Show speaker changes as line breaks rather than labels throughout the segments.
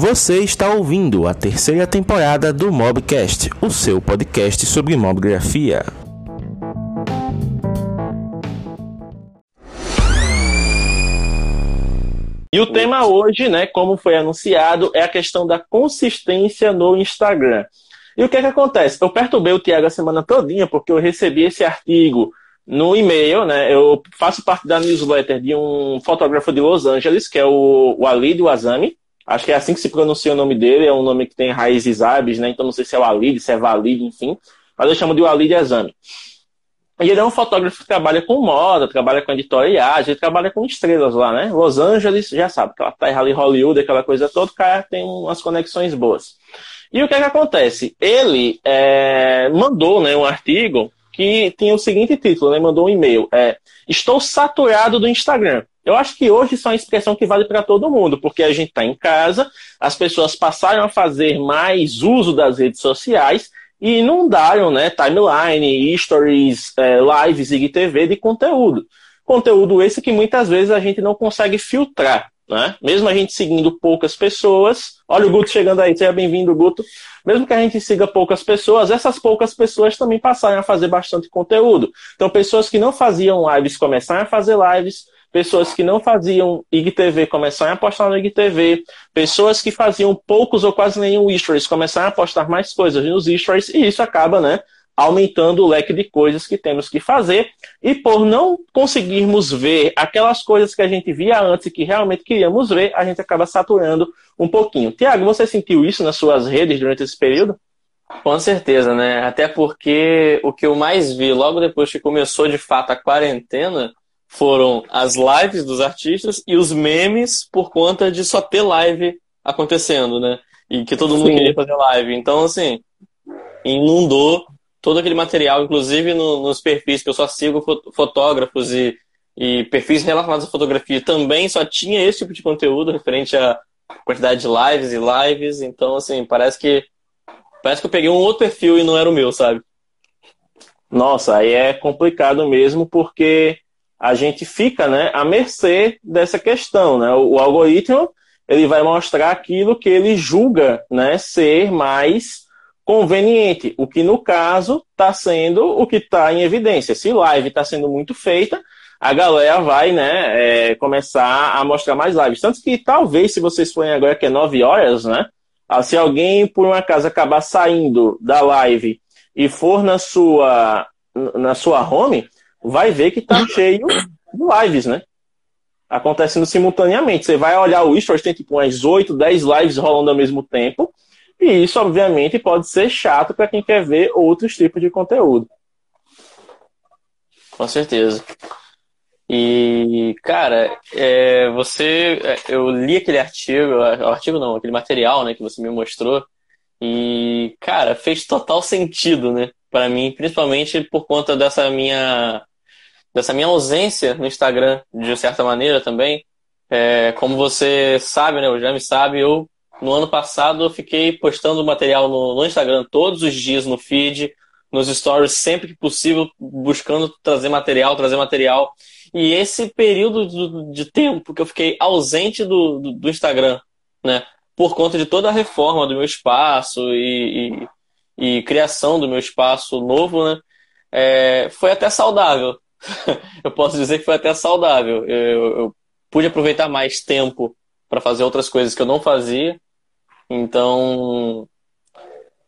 Você está ouvindo a terceira temporada do Mobcast, o seu podcast sobre mobgrafia.
E o tema hoje, né, como foi anunciado, é a questão da consistência no Instagram. E o que é que acontece? Eu perturbei o Tiago a semana todinha porque eu recebi esse artigo no e-mail, né? Eu faço parte da newsletter de um fotógrafo de Los Angeles, que é o, o Alid Wazami. Acho que é assim que se pronuncia o nome dele, é um nome que tem raízes árabes, né? Então não sei se é o se é Valid, enfim. Mas eu chamo de Alid Azami. E ele é um fotógrafo que trabalha com moda, trabalha com editoriais, ele trabalha com estrelas lá, né? Los Angeles, já sabe, aquela terra ali, Hollywood, aquela coisa toda, o cara tem umas conexões boas. E o que é que acontece? Ele é, mandou né, um artigo que tinha o seguinte título, né? Mandou um e-mail. É, Estou saturado do Instagram. Eu acho que hoje isso é uma expressão que vale para todo mundo, porque a gente está em casa, as pessoas passaram a fazer mais uso das redes sociais e inundaram né, timeline, stories, é, lives, IGTV de conteúdo. Conteúdo esse que muitas vezes a gente não consegue filtrar. Né? Mesmo a gente seguindo poucas pessoas, olha o Guto chegando aí, seja bem-vindo, Guto. Mesmo que a gente siga poucas pessoas, essas poucas pessoas também passaram a fazer bastante conteúdo. Então, pessoas que não faziam lives começaram a fazer lives, pessoas que não faziam IGTV começaram a postar no IGTV, pessoas que faziam poucos ou quase nenhum stories começaram a postar mais coisas nos stories, e isso acaba, né, aumentando o leque de coisas que temos que fazer. E por não conseguirmos ver aquelas coisas que a gente via antes e que realmente queríamos ver, a gente acaba saturando um pouquinho. Tiago, você sentiu isso nas suas redes durante esse período?
Com certeza, né? Até porque o que eu mais vi logo depois que começou de fato a quarentena foram as lives dos artistas e os memes por conta de só ter live acontecendo, né? E que todo mundo Sim. queria fazer live. Então, assim, inundou todo aquele material, inclusive no, nos perfis que eu só sigo fotógrafos e, e perfis relacionados à fotografia também só tinha esse tipo de conteúdo referente à quantidade de lives e lives. Então, assim, parece que parece que eu peguei um outro perfil e não era o meu, sabe?
Nossa, aí é complicado mesmo porque a gente fica, né, à mercê dessa questão, né? O, o algoritmo ele vai mostrar aquilo que ele julga, né, ser mais conveniente, o que no caso está sendo o que está em evidência. Se live está sendo muito feita, a galera vai né, é, começar a mostrar mais lives. Tanto que talvez, se vocês forem agora que é 9 horas, né? Ah, se alguém, por um acaso, acabar saindo da live e for na sua, na sua home, vai ver que está cheio de lives, né? Acontecendo simultaneamente. Você vai olhar o stories, tem tipo umas 8, 10 lives rolando ao mesmo tempo. E isso, obviamente, pode ser chato para quem quer ver outros tipos de conteúdo.
Com certeza. E, cara, é, você. É, eu li aquele artigo, artigo não, aquele material né, que você me mostrou, e, cara, fez total sentido, né? Para mim, principalmente por conta dessa minha. Dessa minha ausência no Instagram, de certa maneira também. É, como você sabe, né? O Jaime sabe, eu no ano passado eu fiquei postando material no, no, Instagram todos os dias no feed, nos stories sempre que possível, buscando trazer material, trazer material. E esse período de, de tempo que eu fiquei ausente do, do, do, Instagram, né? Por conta de toda a reforma do meu espaço e, e, e criação do meu espaço novo, né? É, foi até saudável. eu posso dizer que foi até saudável. Eu, eu pude aproveitar mais tempo para fazer outras coisas que eu não fazia então,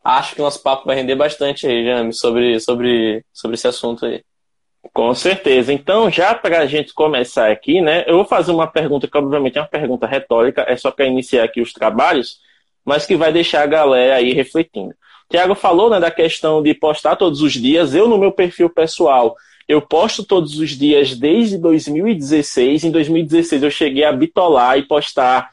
acho que nosso papo vai render bastante aí, Jame, sobre, sobre, sobre esse assunto aí.
Com certeza. Então, já para a gente começar aqui, né, eu vou fazer uma pergunta que, obviamente, é uma pergunta retórica, é só para iniciar aqui os trabalhos, mas que vai deixar a galera aí refletindo. Tiago falou né, da questão de postar todos os dias. Eu, no meu perfil pessoal, eu posto todos os dias desde 2016. Em 2016, eu cheguei a bitolar e postar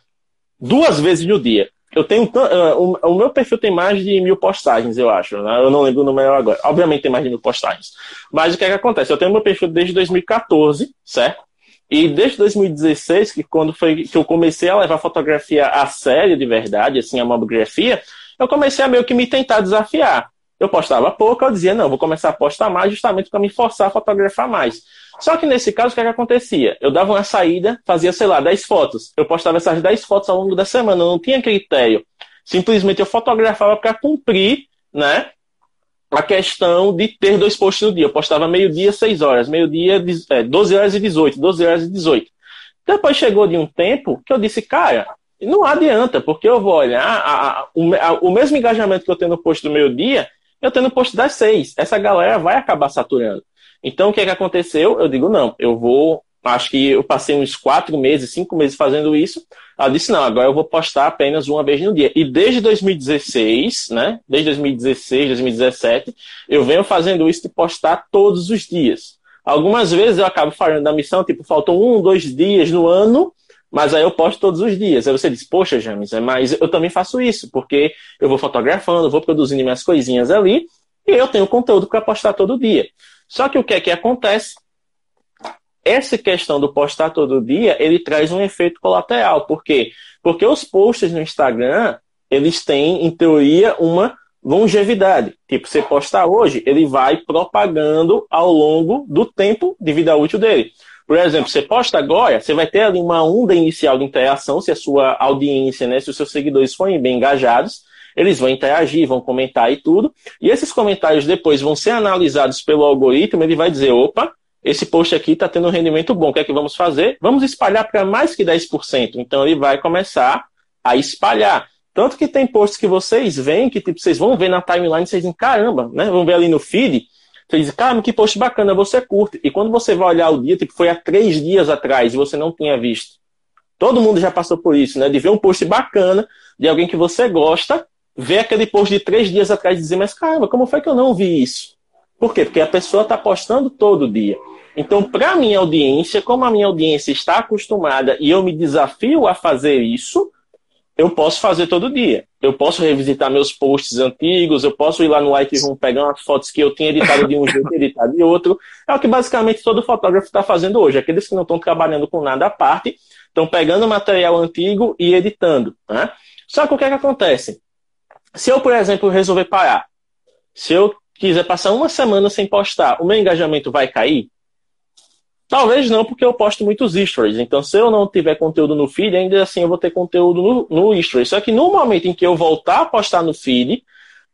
duas vezes no dia. Eu tenho. Uh, o, meu perfil tem mais de mil postagens, eu acho. Né? Eu não lembro o número agora. Obviamente tem mais de mil postagens. Mas o que, é que acontece? Eu tenho meu perfil desde 2014, certo? E desde 2016, que quando foi que eu comecei a levar fotografia a sério de verdade, assim, a mobografia, eu comecei a meio que me tentar desafiar. Eu postava pouco, eu dizia, não, vou começar a postar mais justamente para me forçar a fotografar mais. Só que nesse caso, o que, é que acontecia? Eu dava uma saída, fazia, sei lá, 10 fotos. Eu postava essas 10 fotos ao longo da semana, eu não tinha critério. Simplesmente eu fotografava para cumprir, né? A questão de ter dois posts no dia. Eu postava meio-dia, 6 horas, meio-dia, é, 12 horas e 18, 12 horas e 18. Depois chegou de um tempo que eu disse, cara, não adianta, porque eu vou olhar a, a, o, a, o mesmo engajamento que eu tenho no post do meio-dia, eu tenho no post das 6. Essa galera vai acabar saturando. Então, o que, é que aconteceu? Eu digo, não, eu vou. Acho que eu passei uns quatro meses, cinco meses fazendo isso. Ela disse, não, agora eu vou postar apenas uma vez no dia. E desde 2016, né? Desde 2016, 2017, eu venho fazendo isso de postar todos os dias. Algumas vezes eu acabo falando da missão, tipo, faltam um, dois dias no ano, mas aí eu posto todos os dias. Aí você diz, poxa, James, é, mas eu também faço isso, porque eu vou fotografando, vou produzindo minhas coisinhas ali, e eu tenho conteúdo para postar todo dia. Só que o que é que acontece? Essa questão do postar todo dia, ele traz um efeito colateral. Por quê? Porque os posts no Instagram, eles têm, em teoria, uma longevidade. Tipo, você postar hoje, ele vai propagando ao longo do tempo de vida útil dele. Por exemplo, você posta agora, você vai ter ali uma onda inicial de interação, se a sua audiência, né, se os seus seguidores forem bem engajados, eles vão interagir, vão comentar e tudo. E esses comentários depois vão ser analisados pelo algoritmo, ele vai dizer, opa, esse post aqui está tendo um rendimento bom, o que é que vamos fazer? Vamos espalhar para mais que 10%. Então ele vai começar a espalhar. Tanto que tem posts que vocês veem, que tipo, vocês vão ver na timeline, vocês dizem, caramba, né? Vão ver ali no feed, você diz, cara, que post bacana, você curte. E quando você vai olhar o dia, tipo, foi há três dias atrás e você não tinha visto. Todo mundo já passou por isso, né? De ver um post bacana de alguém que você gosta, ver aquele post de três dias atrás e dizer, mas caramba, como foi que eu não vi isso? Por quê? Porque a pessoa está postando todo dia. Então, para a minha audiência, como a minha audiência está acostumada e eu me desafio a fazer isso, eu posso fazer todo dia. Eu posso revisitar meus posts antigos, eu posso ir lá no Lightroom pegar umas fotos que eu tinha editado de um jeito e editar de outro. É o que basicamente todo fotógrafo está fazendo hoje. Aqueles que não estão trabalhando com nada à parte, estão pegando material antigo e editando. Né? Só que o que, é que acontece? Se eu, por exemplo, resolver parar, se eu quiser passar uma semana sem postar, o meu engajamento vai cair? Talvez não, porque eu posto muitos stories. Então, se eu não tiver conteúdo no feed, ainda assim eu vou ter conteúdo no, no. Só que no momento em que eu voltar a postar no feed,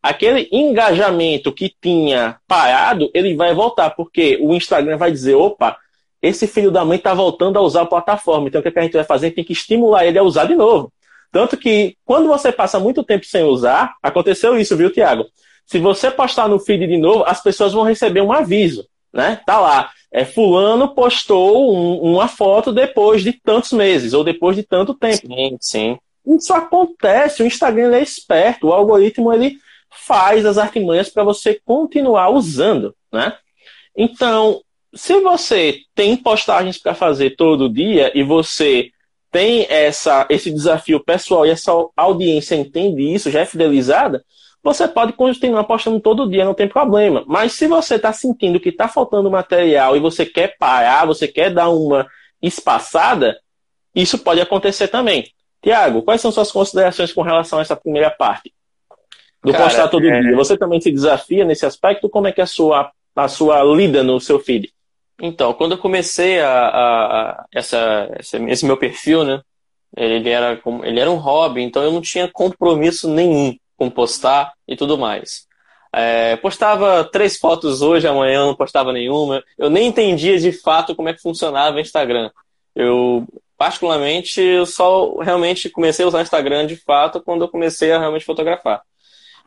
aquele engajamento que tinha parado, ele vai voltar, porque o Instagram vai dizer, opa, esse filho da mãe está voltando a usar a plataforma. Então, o que, que a gente vai fazer? Tem que estimular ele a usar de novo. Tanto que, quando você passa muito tempo sem usar, aconteceu isso, viu, Tiago? Se você postar no feed de novo, as pessoas vão receber um aviso, né? Tá lá é, fulano postou um, uma foto depois de tantos meses ou depois de tanto tempo.
Sim, sim.
Isso acontece, o Instagram é esperto, o algoritmo ele faz as artimanhas para você continuar usando, né? Então, se você tem postagens para fazer todo dia e você tem essa, esse desafio pessoal e essa audiência entende isso, já é fidelizada, você pode continuar postando todo dia, não tem problema. Mas se você está sentindo que está faltando material e você quer parar, você quer dar uma espaçada, isso pode acontecer também. Tiago, quais são suas considerações com relação a essa primeira parte? Do Cara, postar todo é... dia. Você também se desafia nesse aspecto? Como é que é a sua, a sua lida no seu feed?
Então, quando eu comecei a, a, a essa, esse meu perfil, né? Ele era, ele era um hobby, então eu não tinha compromisso nenhum com postar e tudo mais. É, postava três fotos hoje, amanhã não postava nenhuma. Eu nem entendia de fato como é que funcionava o Instagram. Eu, particularmente, eu só realmente comecei a usar o Instagram de fato quando eu comecei a realmente fotografar.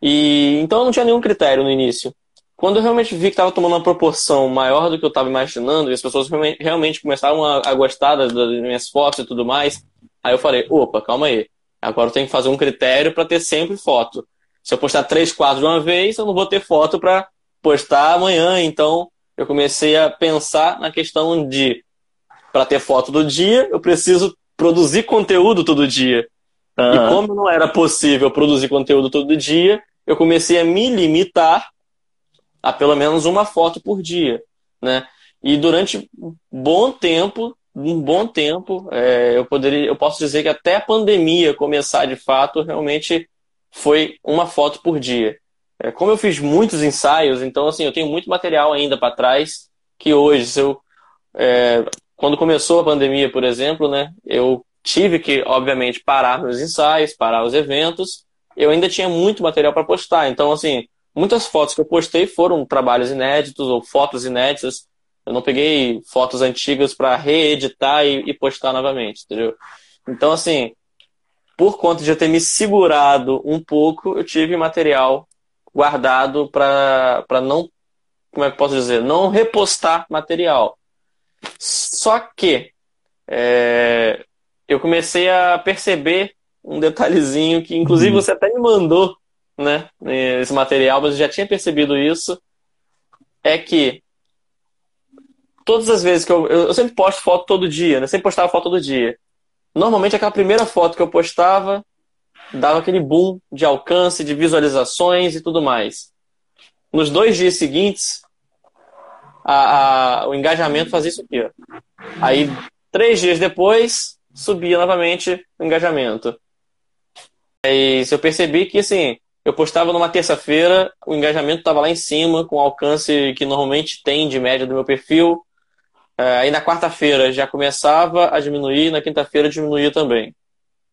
E então eu não tinha nenhum critério no início. Quando eu realmente vi que estava tomando uma proporção maior do que eu estava imaginando, e as pessoas realmente começaram a, gostar das minhas fotos e tudo mais, aí eu falei, opa, calma aí. Agora eu tenho que fazer um critério para ter sempre foto. Se eu postar três, quatro de uma vez, eu não vou ter foto para postar amanhã. Então eu comecei a pensar na questão de para ter foto do dia, eu preciso produzir conteúdo todo dia. Uhum. E como não era possível produzir conteúdo todo dia, eu comecei a me limitar a pelo menos uma foto por dia, né? E durante um bom tempo um bom tempo. É, eu poderia, eu posso dizer que até a pandemia começar de fato, realmente foi uma foto por dia. é, como eu fiz muitos ensaios, então assim, eu tenho muito material ainda para trás que hoje, se eu, é, quando começou a pandemia, por exemplo, né, eu tive que, obviamente, parar meus ensaios, parar os eventos, eu ainda tinha muito material para postar. Então, assim, muitas fotos que eu postei foram trabalhos inéditos ou fotos inéditas. Eu não peguei fotos antigas para reeditar e, e, postar novamente, entendeu? Então, assim, por conta de eu ter me segurado um pouco, eu tive material guardado para não, como é que posso dizer, não repostar material. Só que é, eu comecei a perceber um detalhezinho que, inclusive, uhum. você até me mandou, né, esse material, mas eu já tinha percebido isso, é que todas as vezes que eu, eu, sempre posto foto todo dia, né, sempre postava foto todo dia. Normalmente aquela primeira foto que eu postava dava aquele boom de alcance, de visualizações e tudo mais. Nos dois dias seguintes, a, a, o engajamento fazia isso aqui. Ó. Aí, três dias depois, subia novamente o engajamento. E eu percebi que, assim, eu postava numa terça-feira, o engajamento estava lá em cima, com o alcance que normalmente tem de média do meu perfil. É, aí na quarta-feira já começava a diminuir, na quinta-feira diminuía também.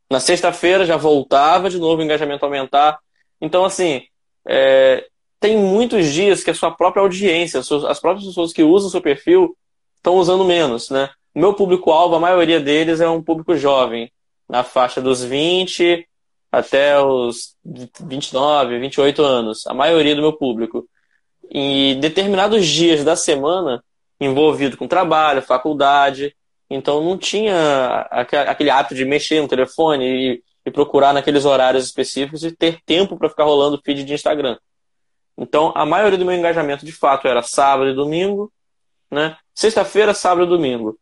Na sexta-feira já voltava de novo o engajamento aumentar. Então, assim, é, tem muitos dias que a sua própria audiência, as próprias pessoas que usam o seu perfil estão usando menos, né? O meu público-alvo, a maioria deles é um público jovem, na faixa dos 20 até os 29, 28 anos, a maioria do meu público. Em determinados dias da semana, envolvido com trabalho, faculdade, então não tinha aquele hábito de mexer no telefone e, e procurar naqueles horários específicos e ter tempo para ficar rolando feed de Instagram. Então a maioria do meu engajamento de fato era sábado e domingo, né? Sexta-feira, sábado e domingo.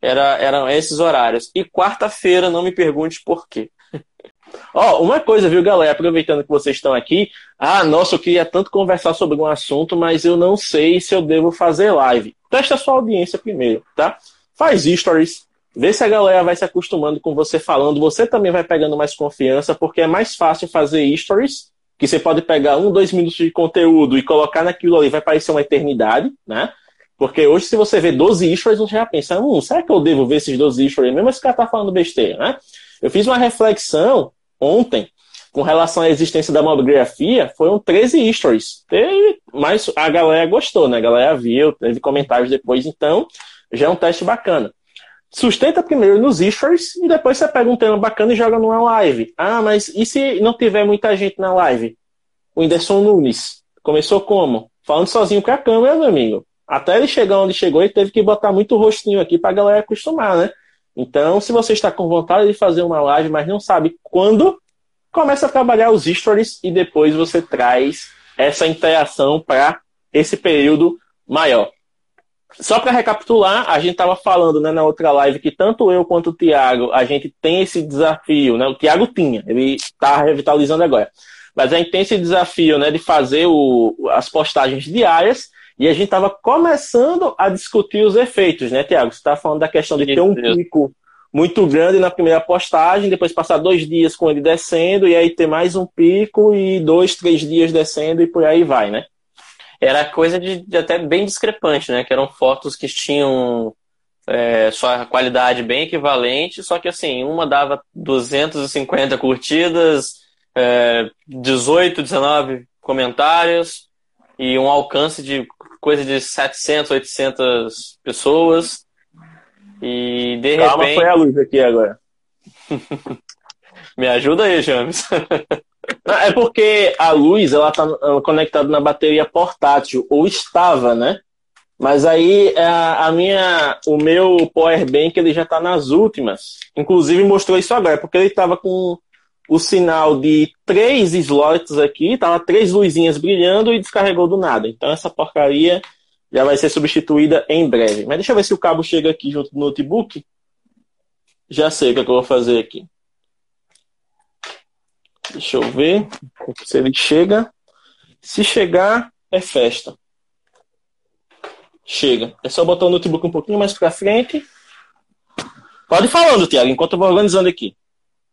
Era, eram esses horários. E quarta-feira, não me pergunte por quê. Ó, oh, uma coisa, viu, galera? Aproveitando que vocês estão aqui. Ah, nossa, eu queria tanto conversar sobre um assunto, mas eu não sei se eu devo fazer live. Testa a sua audiência primeiro, tá? Faz stories. Vê se a galera vai se acostumando com você falando. Você também vai pegando mais confiança, porque é mais fácil fazer stories, que você pode pegar um, dois minutos de conteúdo e colocar naquilo ali, vai parecer uma eternidade, né? Porque hoje, se você vê 12 stories, você já pensa, hum, será que eu devo ver esses 12 stories mesmo? Esse cara tá falando besteira, né? Eu fiz uma reflexão ontem com relação à existência da mobigrafia, foram 13 stories. Teve, mas a galera gostou, né? A galera viu, teve comentários depois, então já é um teste bacana. Sustenta primeiro nos stories e depois você pega um tema bacana e joga numa live. Ah, mas e se não tiver muita gente na live? O Whindersson Nunes começou como? Falando sozinho com a câmera, meu amigo. Até ele chegar onde chegou, ele teve que botar muito rostinho aqui para a galera acostumar, né? Então, se você está com vontade de fazer uma live, mas não sabe quando, começa a trabalhar os stories e depois você traz essa interação para esse período maior. Só para recapitular, a gente estava falando né, na outra live que tanto eu quanto o Tiago, a gente tem esse desafio, né? O Tiago tinha, ele está revitalizando agora. Mas a gente tem esse desafio né, de fazer o, as postagens diárias e a gente estava começando a discutir os efeitos, né, Tiago? Você está falando da questão de ter um pico muito grande na primeira postagem, depois passar dois dias com ele descendo, e aí ter mais um pico e dois, três dias descendo e por aí vai, né? Era coisa de, de até bem discrepante, né? Que eram fotos que tinham é, sua qualidade bem equivalente, só que assim, uma dava 250 curtidas, é, 18, 19 comentários e um alcance de coisa de 700, 800 pessoas. E de
Calma,
repente.
foi a luz aqui agora.
Me ajuda aí, James.
é porque a luz ela está conectada na bateria portátil, ou estava, né? Mas aí a, a minha, o meu power bank ele já está nas últimas. Inclusive mostrou isso agora, porque ele estava com o sinal de três slots aqui, tava três luzinhas brilhando e descarregou do nada. Então essa porcaria já vai ser substituída em breve. Mas deixa eu ver se o cabo chega aqui junto do notebook. Já sei o que, é que eu vou fazer aqui. Deixa eu ver se ele chega. Se chegar, é festa. Chega. É só botar o notebook um pouquinho mais para frente. Pode ir falando, Tiago, enquanto eu vou organizando aqui.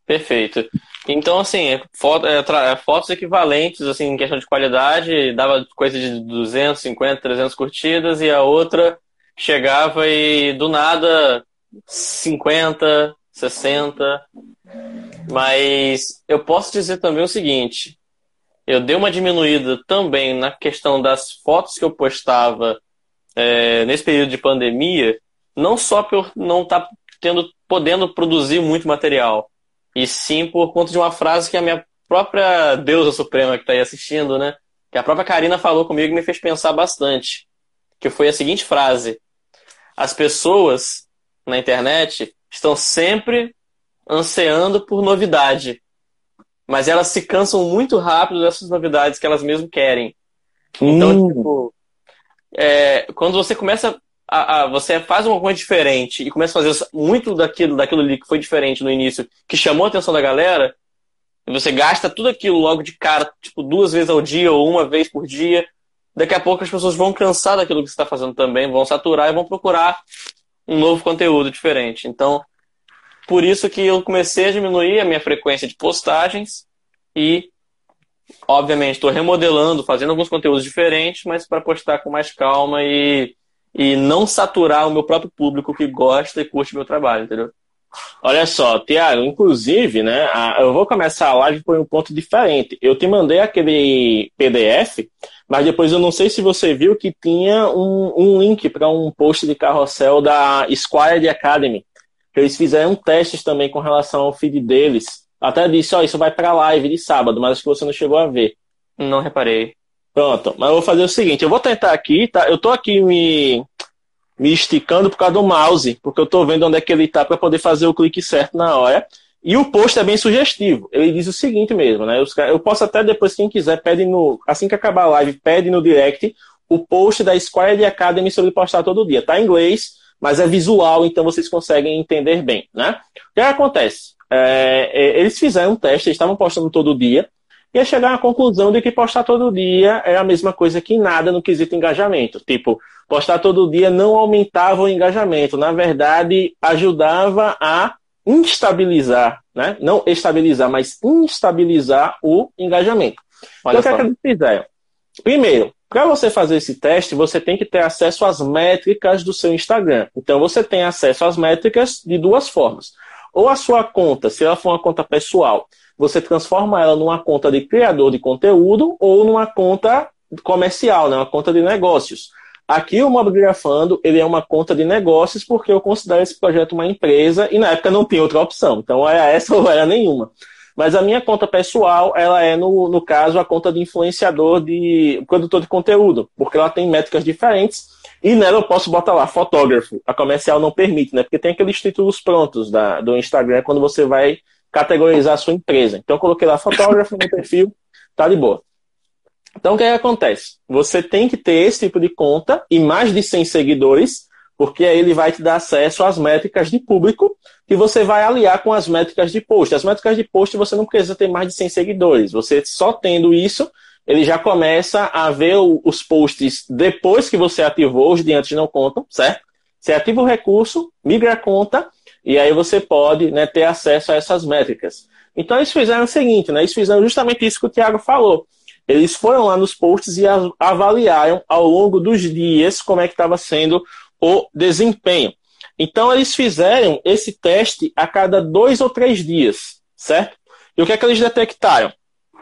Perfeito. Então, assim, é foto, é, é, fotos equivalentes, assim, em questão de qualidade, dava coisa de 250, 300 curtidas, e a outra chegava e do nada 50, 60. Mas eu posso dizer também o seguinte: eu dei uma diminuída também na questão das fotos que eu postava é, nesse período de pandemia, não só por não estar tá tendo, podendo produzir muito material, e sim por conta de uma frase que a minha própria deusa suprema que está aí assistindo, né? Que a própria Karina falou comigo e me fez pensar bastante. Que foi a seguinte frase: As pessoas na internet estão sempre ansiando por novidade, mas elas se cansam muito rápido dessas novidades que elas mesmo querem. Então, hum. tipo, é, quando você começa a, a, você faz uma coisa diferente e começa a fazer muito daquilo, daquilo ali que foi diferente no início, que chamou a atenção da galera, e você gasta tudo aquilo logo de cara, tipo, duas vezes ao dia ou uma vez por dia, daqui a pouco as pessoas vão cansar daquilo que você está fazendo também, vão saturar e vão procurar um novo conteúdo diferente. Então, por isso que eu comecei a diminuir a minha frequência de postagens e, obviamente, estou remodelando, fazendo alguns conteúdos diferentes, mas para postar com mais calma e, e não saturar o meu próprio público que gosta e curte meu trabalho, entendeu?
Olha só, Tiago, inclusive, né, a, eu vou começar a live por um ponto diferente. Eu te mandei aquele PDF, mas depois eu não sei se você viu que tinha um, um link para um post de carrossel da Squire Academy. Que eles fizeram testes também com relação ao feed deles. Até disse, ó, isso vai para live de sábado, mas acho que você não chegou a ver.
Não reparei.
Pronto, mas eu vou fazer o seguinte, eu vou tentar aqui, tá? Eu tô aqui me me esticando por causa do mouse, porque eu estou vendo onde é que ele está para poder fazer o clique certo na hora. E o post é bem sugestivo. Ele diz o seguinte mesmo, né? Eu posso até depois, quem quiser, pede no. Assim que acabar a live, pede no direct o post da Square Academy sobre postar todo dia. Tá em inglês, mas é visual, então vocês conseguem entender bem, né? O que acontece? É, é, eles fizeram um teste, eles estavam postando todo dia, e chegar à conclusão de que postar todo dia é a mesma coisa que nada no quesito engajamento. Tipo, postar todo dia não aumentava o engajamento, na verdade, ajudava a instabilizar, né? Não estabilizar, mas instabilizar o engajamento. Olha então, o que, é que eles fizeram? Primeiro, para você fazer esse teste, você tem que ter acesso às métricas do seu Instagram. Então, você tem acesso às métricas de duas formas. Ou a sua conta, se ela for uma conta pessoal, você transforma ela numa conta de criador de conteúdo ou numa conta comercial, né? uma conta de negócios. Aqui o Mobigrafando, ele é uma conta de negócios porque eu considero esse projeto uma empresa e na época não tinha outra opção. Então era essa ou era nenhuma. Mas a minha conta pessoal, ela é, no, no caso, a conta de influenciador, de produtor de conteúdo, porque ela tem métricas diferentes e nela eu posso botar lá fotógrafo. A comercial não permite, né? Porque tem aqueles títulos prontos da, do Instagram quando você vai categorizar a sua empresa. Então eu coloquei lá fotógrafo no perfil, tá de boa. Então, o que, é que acontece? Você tem que ter esse tipo de conta e mais de 100 seguidores, porque aí ele vai te dar acesso às métricas de público que você vai aliar com as métricas de post. As métricas de post você não precisa ter mais de 100 seguidores. Você só tendo isso, ele já começa a ver os posts depois que você ativou, os de antes não contam, certo? Você ativa o recurso, migra a conta, e aí você pode né, ter acesso a essas métricas. Então eles fizeram o seguinte, né? Eles fizeram justamente isso que o Thiago falou. Eles foram lá nos posts e avaliaram ao longo dos dias como é que estava sendo o desempenho. Então eles fizeram esse teste a cada dois ou três dias, certo? E o que é que eles detectaram?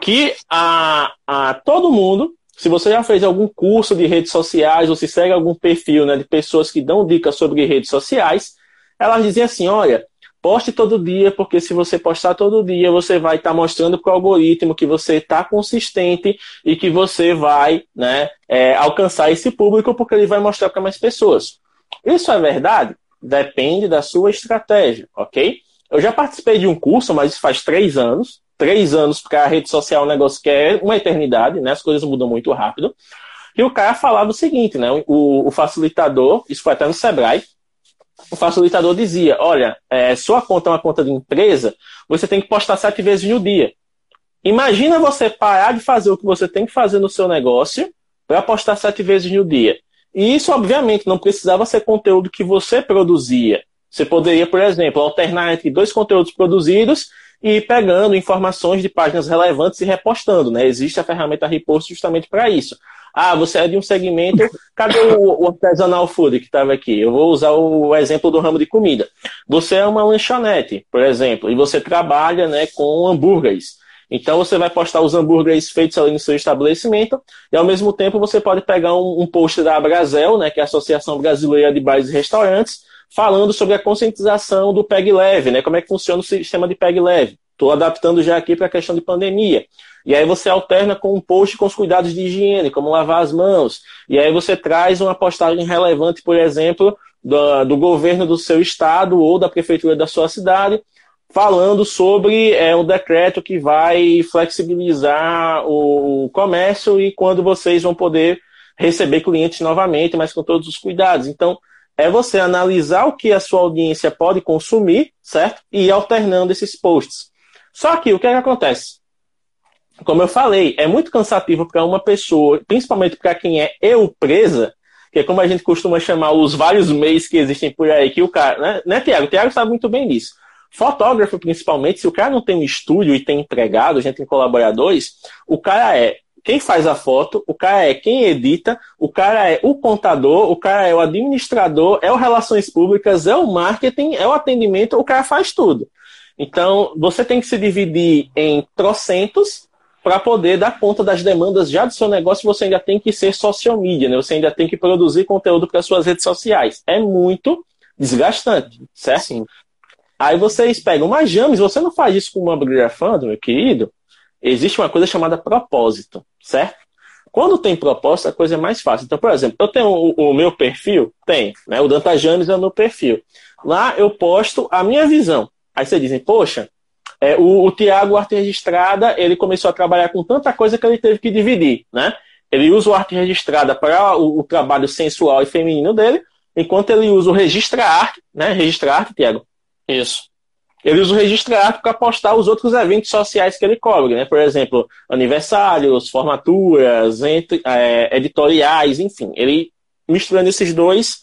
Que a, a todo mundo, se você já fez algum curso de redes sociais ou se segue algum perfil né, de pessoas que dão dicas sobre redes sociais, elas dizem assim: olha, Poste todo dia, porque se você postar todo dia, você vai estar tá mostrando para o algoritmo que você está consistente e que você vai né, é, alcançar esse público, porque ele vai mostrar para mais pessoas. Isso é verdade? Depende da sua estratégia, ok? Eu já participei de um curso, mas faz três anos. Três anos para a rede social é um negócio que é uma eternidade, né? As coisas mudam muito rápido. E o cara falava o seguinte, né? O, o facilitador, isso foi até no Sebrae, o facilitador dizia: olha, é, sua conta é uma conta de empresa, você tem que postar sete vezes no dia. Imagina você parar de fazer o que você tem que fazer no seu negócio para postar sete vezes no dia. E isso, obviamente, não precisava ser conteúdo que você produzia. Você poderia, por exemplo, alternar entre dois conteúdos produzidos e pegando informações de páginas relevantes e repostando, né? Existe a ferramenta Repost justamente para isso. Ah, você é de um segmento. Cadê o, o artesanal food que estava aqui? Eu vou usar o exemplo do ramo de comida. Você é uma lanchonete, por exemplo, e você trabalha né, com hambúrgueres. Então você vai postar os hambúrgueres feitos ali no seu estabelecimento e ao mesmo tempo você pode pegar um, um post da Abrazel, né, que é a Associação Brasileira de Bares e Restaurantes, falando sobre a conscientização do PEG leve, né, como é que funciona o sistema de PEG leve. Estou adaptando já aqui para a questão de pandemia. E aí você alterna com um post com os cuidados de higiene, como lavar as mãos. E aí você traz uma postagem relevante, por exemplo, do, do governo do seu estado ou da prefeitura da sua cidade, falando sobre é, um decreto que vai flexibilizar o comércio e quando vocês vão poder receber clientes novamente, mas com todos os cuidados. Então, é você analisar o que a sua audiência pode consumir, certo? E ir alternando esses posts. Só que o que, é que acontece? Como eu falei, é muito cansativo para uma pessoa, principalmente para quem é eu presa, que é como a gente costuma chamar os vários meios que existem por aí, que o cara, né, né Tiago? Tiago sabe muito bem disso. Fotógrafo, principalmente, se o cara não tem um estúdio e tem empregado, a gente tem colaboradores, o cara é quem faz a foto, o cara é quem edita, o cara é o contador, o cara é o administrador, é o relações públicas, é o marketing, é o atendimento, o cara faz tudo. Então, você tem que se dividir em trocentos para poder dar conta das demandas já do seu negócio, você ainda tem que ser social media, né? Você ainda tem que produzir conteúdo para suas redes sociais. É muito desgastante, certo? Sim. Aí vocês pegam, mas James, você não faz isso com uma grafando, meu querido? Existe uma coisa chamada propósito, certo? Quando tem propósito, a coisa é mais fácil. Então, por exemplo, eu tenho o, o meu perfil? Tem, né? O Danta James é o perfil. Lá eu posto a minha visão. Aí vocês dizem, poxa, é, o, o Tiago Arte Registrada, ele começou a trabalhar com tanta coisa que ele teve que dividir, né? Ele usa o Arte Registrada para o, o trabalho sensual e feminino dele, enquanto ele usa o Registra Arte, né? Registra Arte, Tiago,
isso.
Ele usa o registro para postar os outros eventos sociais que ele cobre, né? Por exemplo, aniversários, formaturas, entre, é, editoriais, enfim. Ele misturando esses dois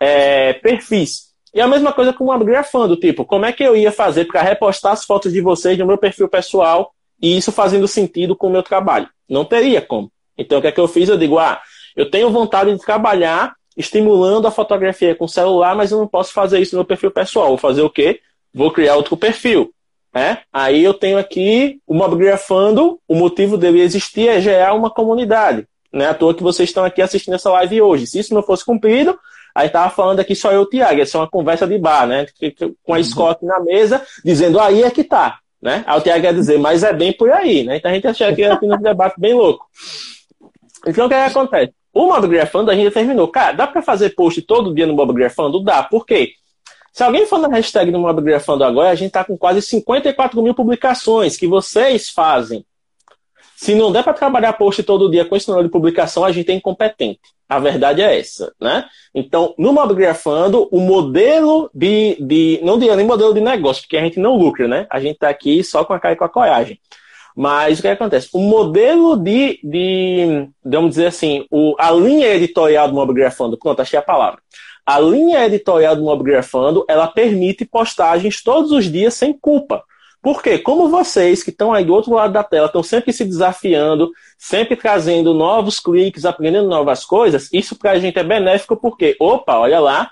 é, perfis. E a mesma coisa com o upgrafando, tipo, como é que eu ia fazer para repostar as fotos de vocês no meu perfil pessoal e isso fazendo sentido com o meu trabalho? Não teria como. Então, o que é que eu fiz? Eu digo, ah, eu tenho vontade de trabalhar estimulando a fotografia com celular, mas eu não posso fazer isso no meu perfil pessoal. Vou fazer o quê? Vou criar outro perfil. Né? Aí eu tenho aqui o Mobgrafando, o motivo dele existir é gerar uma comunidade. Né? À toa que vocês estão aqui assistindo essa live hoje. Se isso não fosse cumprido, aí tava falando aqui só eu e o Tiago, essa é uma conversa de bar, né? Com a uhum. Scott na mesa, dizendo aí é que tá. Né? Aí o Tiago ia dizer, mas é bem por aí, né? Então a gente achou que aqui no debate bem louco. Então o que, é que acontece? O Mob Grafando a gente terminou. Cara, dá para fazer post todo dia no Mob Grafando? Dá. Por quê? Se alguém for na hashtag do Mob Grafando agora, a gente tá com quase 54 mil publicações que vocês fazem. Se não der para trabalhar post todo dia com esse número de publicação, a gente é incompetente. A verdade é essa, né? Então, no Mob Grafando, o modelo de, de. Não diria nem modelo de negócio, porque a gente não lucra, né? A gente está aqui só com a cara e com a coragem. Mas o que acontece? O modelo de, de vamos dizer assim, o, a linha editorial do Mobgrafando, pronto, achei a palavra. A linha editorial do Mobgrafando, ela permite postagens todos os dias sem culpa. Porque, como vocês que estão aí do outro lado da tela estão sempre se desafiando, sempre trazendo novos cliques, aprendendo novas coisas, isso para a gente é benéfico porque, opa, olha lá,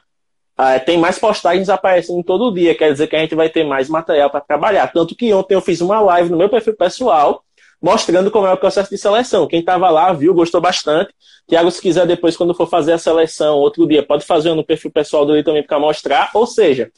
ah, tem mais postagens aparecendo todo dia, quer dizer que a gente vai ter mais material para trabalhar. Tanto que ontem eu fiz uma live no meu perfil pessoal mostrando como é o processo de seleção. Quem estava lá viu, gostou bastante. Tiago, se quiser depois, quando for fazer a seleção outro dia, pode fazer no perfil pessoal dele também para mostrar. Ou seja,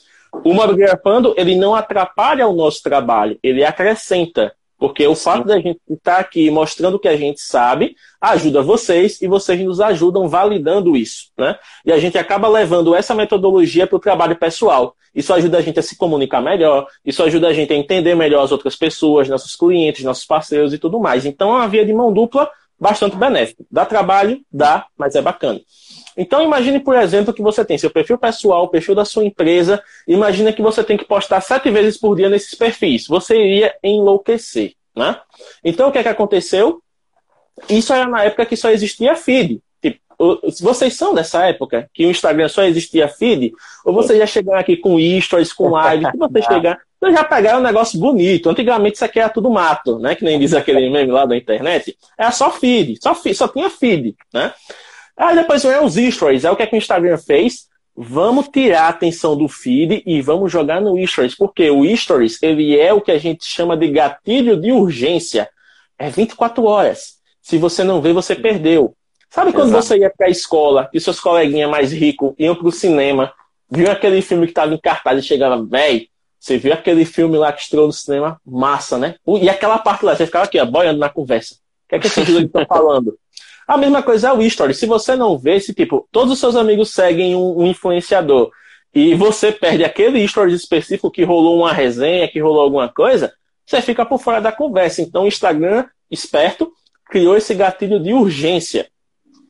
o Mobgrafando, ele não atrapalha o nosso trabalho, ele acrescenta. Porque o Sim. fato da gente estar aqui mostrando o que a gente sabe ajuda vocês e vocês nos ajudam validando isso. Né? E a gente acaba levando essa metodologia para o trabalho pessoal. Isso ajuda a gente a se comunicar melhor, isso ajuda a gente a entender melhor as outras pessoas, nossos clientes, nossos parceiros e tudo mais. Então é uma via de mão dupla bastante benéfica. Dá trabalho? Dá, mas é bacana. Então imagine, por exemplo, que você tem seu perfil pessoal, o perfil da sua empresa. Imagina que você tem que postar sete vezes por dia nesses perfis. Você iria enlouquecer, né? Então o que é que aconteceu? Isso era na época que só existia feed. Tipo, vocês são dessa época que o Instagram só existia feed? Ou vocês já chegaram aqui com stories, com live? Que você chegar? Então já pegaram um negócio bonito. Antigamente isso aqui era tudo mato, né? Que nem diz aquele meme lá da internet. Era só feed, só, feed, só tinha feed, né? Aí depois vem os stories. É o que, é que o Instagram fez. Vamos tirar a atenção do feed e vamos jogar no stories. Porque o stories, ele é o que a gente chama de gatilho de urgência. É 24 horas. Se você não vê, você perdeu. Sabe quando Exato. você ia para a escola e seus coleguinhas mais ricos iam para o cinema, viu aquele filme que estava em cartaz e chegava, véi, você viu aquele filme lá que estreou no cinema? Massa, né? E aquela parte lá, você ficava aqui, ó, boiando na conversa. O que é que esses dois estão falando? A mesma coisa é o history. Se você não vê, se tipo, todos os seus amigos seguem um, um influenciador e você perde aquele history específico que rolou uma resenha, que rolou alguma coisa, você fica por fora da conversa. Então o Instagram, esperto, criou esse gatilho de urgência.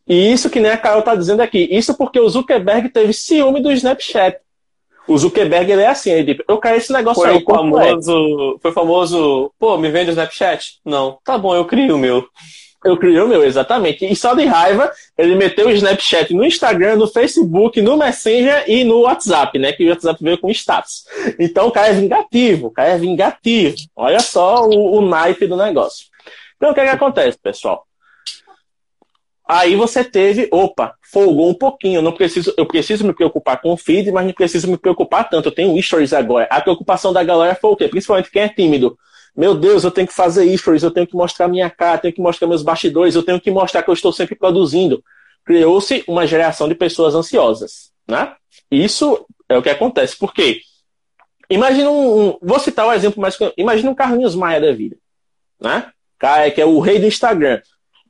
E isso que nem a Carol está dizendo aqui. Isso porque o Zuckerberg teve ciúme do Snapchat. O Zuckerberg ele é assim, ele eu quero esse negócio
foi
aí.
O famoso, foi famoso, pô, me vende o Snapchat? Não. Tá bom, eu crio o meu.
Eu criei o meu, exatamente. E só de raiva, ele meteu o Snapchat no Instagram, no Facebook, no Messenger e no WhatsApp, né? Que o WhatsApp veio com status. Então o cara é vingativo, o cara é vingativo. Olha só o, o naipe do negócio. Então o que, é que acontece, pessoal? Aí você teve, opa, folgou um pouquinho. Eu não preciso, eu preciso me preocupar com o feed, mas não preciso me preocupar tanto. Eu tenho stories agora. A preocupação da galera foi o quê? Principalmente quem é tímido. Meu Deus, eu tenho que fazer stories, eu tenho que mostrar minha cara, tenho que mostrar meus bastidores, eu tenho que mostrar que eu estou sempre produzindo. Criou-se uma geração de pessoas ansiosas, né? Isso é o que acontece. Por quê? Imagina um, um vou citar um exemplo mais, imagina um Carlinhos Maia da vida, né? Cara, que é o rei do Instagram.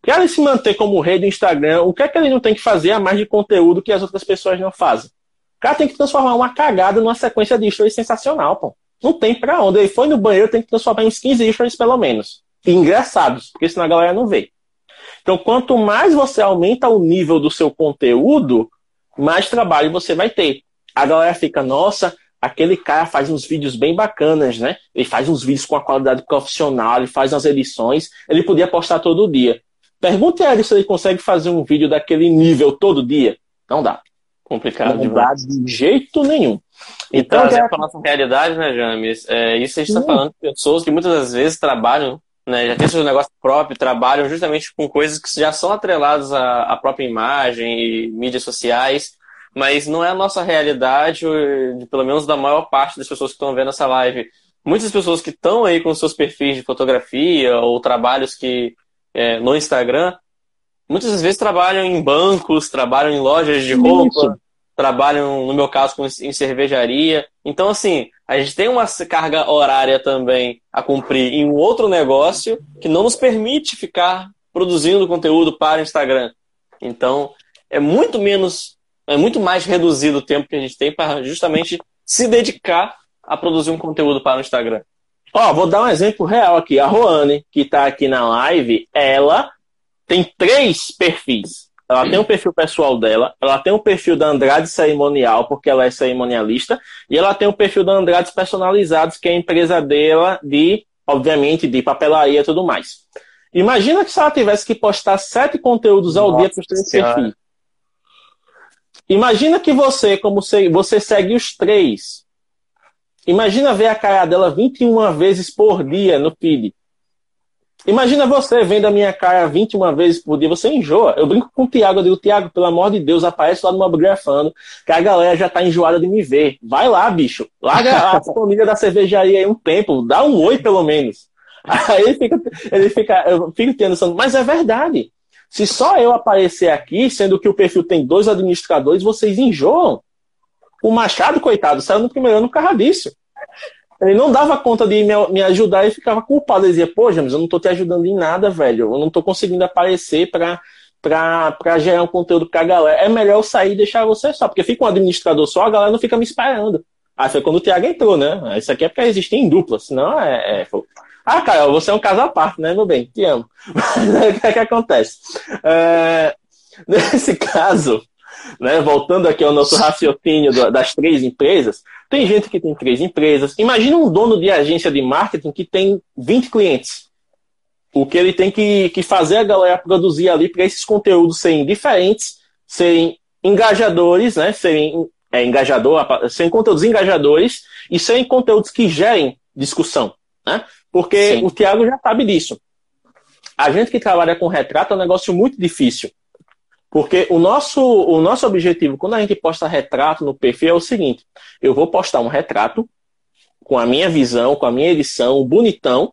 Para ele se manter como rei do Instagram, o que é que ele não tem que fazer a mais de conteúdo que as outras pessoas não fazem? O cara tem que transformar uma cagada numa sequência de stories sensacional, pô. Não tem pra onde. Ele foi no banheiro, tem que transformar em 15 stories pelo menos. E engraçados, porque senão a galera não vê. Então, quanto mais você aumenta o nível do seu conteúdo, mais trabalho você vai ter. A galera fica, nossa, aquele cara faz uns vídeos bem bacanas, né? Ele faz uns vídeos com a qualidade profissional, ele faz umas edições, ele podia postar todo dia. Pergunte a ele se ele consegue fazer um vídeo daquele nível todo dia. Não dá. Complicado Não dá de jeito nenhum.
Então, então é... para nossa realidade, né, James? É, isso a gente está falando de pessoas que muitas das vezes trabalham, né, já têm seu negócio próprio, trabalham justamente com coisas que já são atreladas à, à própria imagem e mídias sociais, mas não é a nossa realidade, pelo menos da maior parte das pessoas que estão vendo essa live. Muitas pessoas que estão aí com seus perfis de fotografia ou trabalhos que é, no Instagram, muitas vezes trabalham em bancos, trabalham em lojas de roupa, Isso. Trabalham, no meu caso, em cervejaria. Então, assim, a gente tem uma carga horária também a cumprir em um outro negócio que não nos permite ficar produzindo conteúdo para o Instagram. Então, é muito menos, é muito mais reduzido o tempo que a gente tem para justamente se dedicar a produzir um conteúdo para o Instagram.
Ó, vou dar um exemplo real aqui. A Roane, que está aqui na live, ela tem três perfis. Ela tem um perfil pessoal dela, ela tem um perfil da Andrade Cerimonial, porque ela é cerimonialista, e ela tem um perfil da Andrade Personalizados, que é a empresa dela de, obviamente, de papelaria e tudo mais. Imagina que se ela tivesse que postar sete conteúdos ao Nossa dia para os três perfis. Imagina que você, como você segue os três, Imagina ver a cara dela 21 vezes por dia no feed. Imagina você vendo a minha cara 21 vezes por dia, você enjoa. Eu brinco com o Tiago, eu digo, Tiago, pelo amor de Deus, aparece lá no Mobgrafando, que a galera já tá enjoada de me ver. Vai lá, bicho. Larga a família da cervejaria aí um tempo, dá um oi pelo menos. Aí ele fica, ele fica, eu fico tendo, mas é verdade. Se só eu aparecer aqui, sendo que o perfil tem dois administradores, vocês enjoam. O Machado, coitado, saiu no primeiro ano disso. Ele não dava conta de me, me ajudar e ficava culpado. Ele dizia, pô, James, eu não tô te ajudando em nada, velho. Eu não tô conseguindo aparecer pra, pra, pra gerar um conteúdo pra galera. É melhor eu sair e deixar você só, porque fica um administrador só, a galera não fica me esperando. Aí foi quando o Thiago entrou, né? Isso aqui é porque existir em dupla, senão é. é ah, Caio, você é um caso à parte, né, meu bem? Te amo. o que é que acontece? É, nesse caso, né, voltando aqui ao nosso raciocínio das três empresas, tem gente que tem três empresas. Imagina um dono de agência de marketing que tem 20 clientes. O que ele tem que, que fazer a galera produzir ali para esses conteúdos serem diferentes, serem engajadores, né, serem é, engajador, sem conteúdos engajadores e sem conteúdos que gerem discussão, né? Porque Sim. o Tiago já sabe disso. A gente que trabalha com retrato é um negócio muito difícil. Porque o nosso, o nosso objetivo, quando a gente posta retrato no perfil, é o seguinte: eu vou postar um retrato com a minha visão, com a minha edição, bonitão,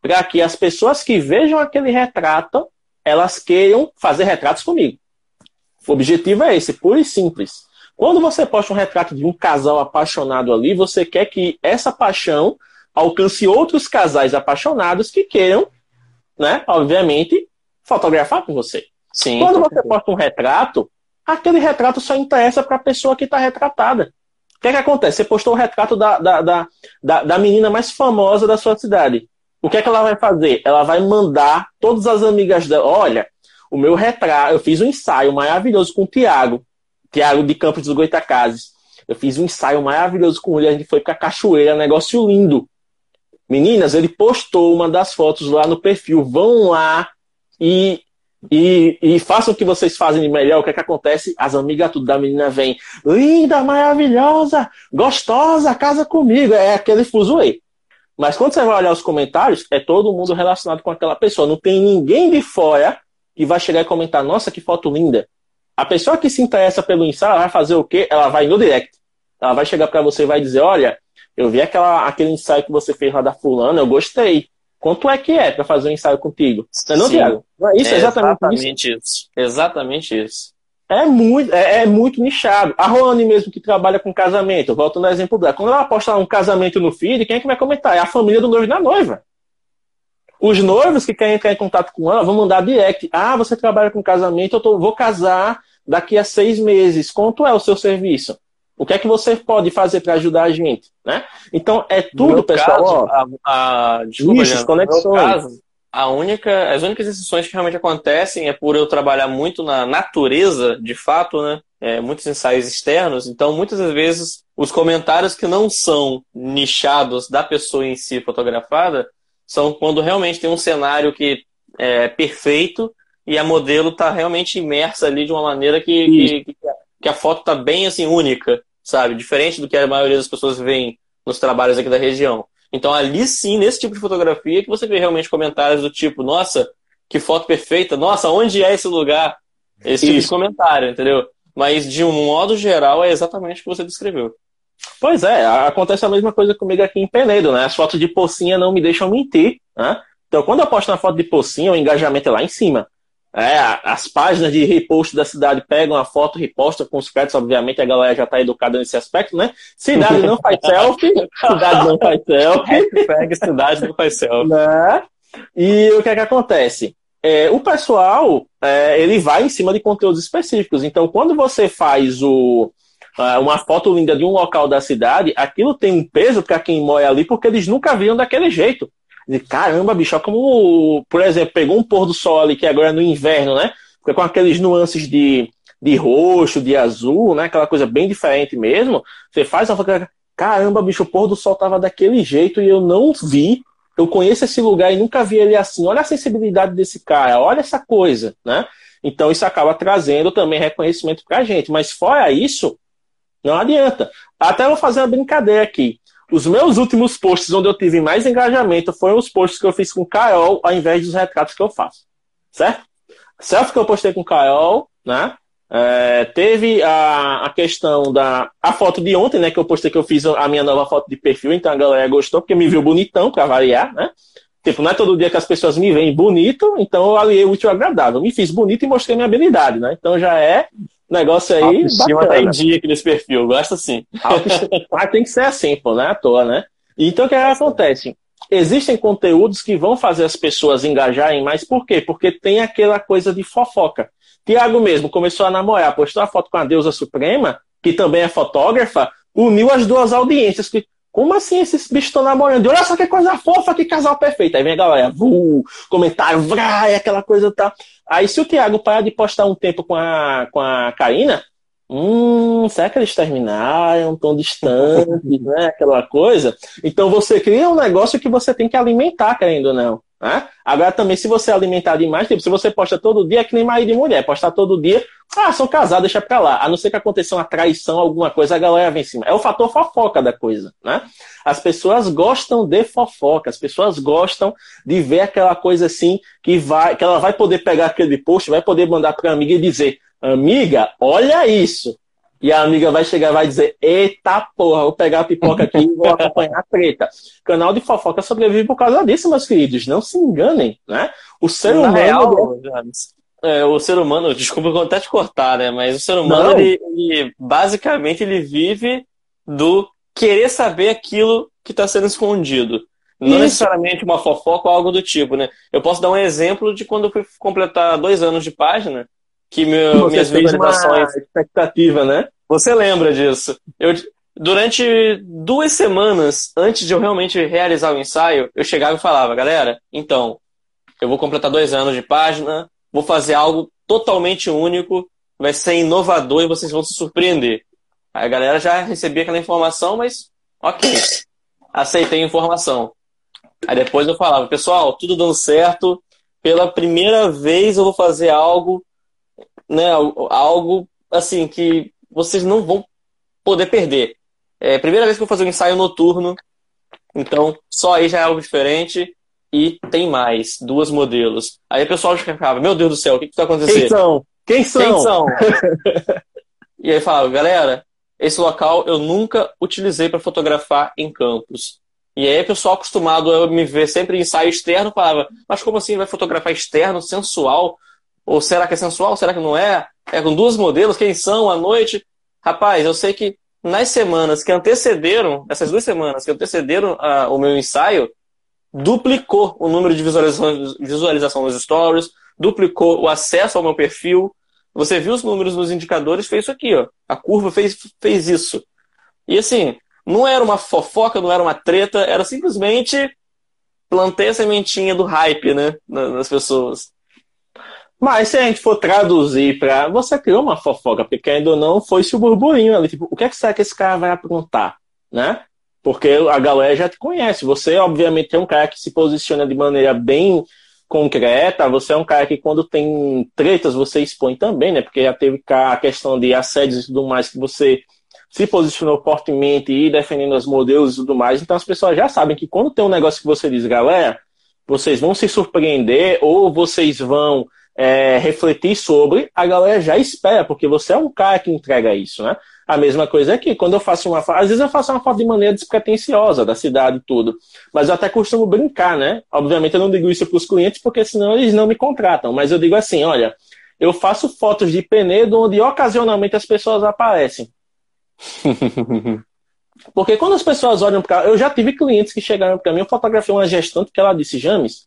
para que as pessoas que vejam aquele retrato, elas queiram fazer retratos comigo. O objetivo é esse, puro e simples. Quando você posta um retrato de um casal apaixonado ali, você quer que essa paixão alcance outros casais apaixonados que queiram, né, obviamente, fotografar com você. Sim, Quando você posta um retrato, aquele retrato só interessa para a pessoa que está retratada. O que, é que acontece? Você postou o retrato da, da, da, da, da menina mais famosa da sua cidade. O que é que ela vai fazer? Ela vai mandar todas as amigas dela. Olha, o meu retrato, eu fiz um ensaio maravilhoso com o Tiago, Tiago de Campos dos Goitacazes. Eu fiz um ensaio maravilhoso com ele, a gente foi pra cachoeira, negócio lindo. Meninas, ele postou uma das fotos lá no perfil. Vão lá e e, e façam o que vocês fazem de melhor. O que é que acontece? As amigas tudo da menina vêm. Linda, maravilhosa, gostosa, casa comigo. É aquele fuzuê. Mas quando você vai olhar os comentários, é todo mundo relacionado com aquela pessoa. Não tem ninguém de fora que vai chegar e comentar: Nossa, que foto linda. A pessoa que se interessa pelo ensaio, vai fazer o quê? Ela vai no direct. Ela vai chegar para você e vai dizer: Olha, eu vi aquela, aquele ensaio que você fez lá da fulana, eu gostei. Quanto é que é para fazer um ensaio contigo? Não é não, Thiago?
É isso, é exatamente, exatamente isso. isso. Exatamente isso.
É muito, é, é, muito nichado. A Roane mesmo que trabalha com casamento, volto no exemplo dela. Quando ela posta um casamento no feed, quem é que vai comentar? É a família do noivo e da noiva. Os noivos que querem entrar em contato com ela vão mandar direct. Ah, você trabalha com casamento, eu tô, vou casar daqui a seis meses. Quanto é o seu serviço? O que é que você pode fazer para ajudar a gente? Né? Então, é tudo, pessoal.
Caso, ó, a, a, desculpa, Isso, conexões. Caso, a única, as únicas exceções que realmente acontecem é por eu trabalhar muito na natureza, de fato, né? É, muitos ensaios externos. Então, muitas vezes, os comentários que não são nichados da pessoa em si fotografada são quando realmente tem um cenário que é perfeito e a modelo está realmente imersa ali de uma maneira que, que, que a foto está bem assim única sabe? Diferente do que a maioria das pessoas veem nos trabalhos aqui da região. Então, ali sim, nesse tipo de fotografia, que você vê realmente comentários do tipo, nossa, que foto perfeita, nossa, onde é esse lugar? Esse tipo Isso. de comentário, entendeu? Mas, de um modo geral, é exatamente o que você descreveu.
Pois é, acontece a mesma coisa comigo aqui em Penedo, né? As fotos de pocinha não me deixam mentir, né? Então, quando eu posto uma foto de pocinha, o engajamento é lá em cima. É, as páginas de repost da cidade pegam a foto, repostam com os créditos, obviamente a galera já está educada nesse aspecto, né? Cidade não faz selfie, cidade não faz selfie.
Pega cidade não faz selfie.
Né? E o que é que acontece? É, o pessoal, é, ele vai em cima de conteúdos específicos. Então, quando você faz o, uma foto linda de um local da cidade, aquilo tem um peso para quem mora ali, porque eles nunca viram daquele jeito. De caramba, bicho, como, por exemplo, pegou um pôr do sol ali, que agora é no inverno, né? Fica com aqueles nuances de, de roxo, de azul, né? Aquela coisa bem diferente mesmo. Você faz foto, caramba, bicho, o pôr do sol tava daquele jeito e eu não vi. Eu conheço esse lugar e nunca vi ele assim. Olha a sensibilidade desse cara, olha essa coisa, né? Então isso acaba trazendo também reconhecimento pra gente. Mas fora isso, não adianta. Até vou fazer uma brincadeira aqui. Os meus últimos posts onde eu tive mais engajamento foram os posts que eu fiz com Carol, ao invés dos retratos que eu faço. Certo? Selfie que eu postei com Carol, né? É, teve a, a questão da a foto de ontem, né? Que eu postei que eu fiz a minha nova foto de perfil, então a galera gostou, porque me viu bonitão, para variar, né? Tipo, não é todo dia que as pessoas me veem bonito, então eu aliei o útil agradável. Me fiz bonito e mostrei minha habilidade, né? Então já é negócio aí.
Autoestima tá em dia aqui nesse perfil, gosta assim.
Mas tem que ser assim, pô, não é à toa, né? Então o que, é que acontece? Existem conteúdos que vão fazer as pessoas engajarem mais, por quê? Porque tem aquela coisa de fofoca. Tiago mesmo começou a namorar, postou a foto com a deusa suprema, que também é fotógrafa, uniu as duas audiências. Que, como assim esses bichos estão namorando? Olha só que coisa fofa, que casal perfeito. Aí vem a galera, uh, comentário, vai, aquela coisa tá. Aí se o Thiago parar de postar um tempo com a, com a Karina, hum, será que eles terminaram, tão distantes, né? Aquela coisa. Então você cria um negócio que você tem que alimentar, querendo ou não. Né? Agora também, se você alimentar demais, tipo, se você posta todo dia, é que nem marido e mulher, postar todo dia, ah, são casados, deixa pra lá. A não ser que aconteça uma traição, alguma coisa, a galera vem em cima. É o fator fofoca da coisa, né? As pessoas gostam de fofoca, as pessoas gostam de ver aquela coisa assim, que vai, que ela vai poder pegar aquele post, vai poder mandar pra amiga e dizer, amiga, olha isso. E a amiga vai chegar e vai dizer: Eita porra, vou pegar a pipoca aqui e vou acompanhar a treta. Canal de fofoca sobrevive por causa disso, meus queridos. Não se enganem, né? O ser humano. Real,
é, o ser humano, desculpa até te cortar, né? Mas o ser humano, ele, ele, basicamente, ele vive do querer saber aquilo que está sendo escondido. Não Isso. necessariamente uma fofoca ou algo do tipo, né? Eu posso dar um exemplo de quando eu fui completar dois anos de página que meu, Você minhas visualizações.
expectativa, né?
Você lembra disso? Eu, durante duas semanas antes de eu realmente realizar o ensaio, eu chegava e falava, galera, então, eu vou completar dois anos de página, vou fazer algo totalmente único, vai ser inovador e vocês vão se surpreender. Aí a galera já recebia aquela informação, mas ok, aceitei a informação. Aí depois eu falava, pessoal, tudo dando certo, pela primeira vez eu vou fazer algo né, algo assim que vocês não vão poder perder. É a primeira vez que eu vou fazer um ensaio noturno, então só aí já é algo diferente e tem mais, duas modelos. Aí o pessoal ficava, meu Deus do céu, o que está acontecendo?
Quem são? Quem são? Quem são?
e aí falava, galera, esse local eu nunca utilizei para fotografar em campos. E aí o pessoal acostumado a me ver sempre em ensaio externo falava, mas como assim vai fotografar externo, sensual? Ou será que é sensual? Será que não é? É com duas modelos? Quem são à noite? Rapaz, eu sei que nas semanas que antecederam, essas duas semanas que antecederam uh, o meu ensaio, duplicou o número de visualização, visualização nos stories, duplicou o acesso ao meu perfil. Você viu os números nos indicadores, fez isso aqui, ó. A curva fez, fez isso. E assim, não era uma fofoca, não era uma treta, era simplesmente plantei a sementinha do hype, né, nas pessoas.
Mas se a gente for traduzir para. Você criou uma fofoca, porque ainda ou não foi-se o burburinho ali. Tipo, o que, é que será que esse cara vai aprontar? Né? Porque a galera já te conhece. Você, obviamente, é um cara que se posiciona de maneira bem concreta. Você é um cara que, quando tem tretas, você expõe também, né? Porque já teve a questão de assédios e tudo mais, que você se posicionou fortemente e defendendo os modelos e tudo mais. Então as pessoas já sabem que quando tem um negócio que você diz, galera, vocês vão se surpreender ou vocês vão é, refletir sobre, a galera já espera, porque você é um cara que entrega isso, né? A mesma coisa aqui, quando eu faço uma às vezes eu faço uma foto de maneira despretensiosa da cidade e tudo, mas eu até costumo brincar, né? Obviamente eu não digo isso para os clientes, porque senão eles não me contratam, mas eu digo assim, olha, eu faço fotos de Penedo onde ocasionalmente as pessoas aparecem. Porque quando as pessoas olham para. Eu já tive clientes que chegaram para mim, eu fotografei uma gestante que ela disse: James,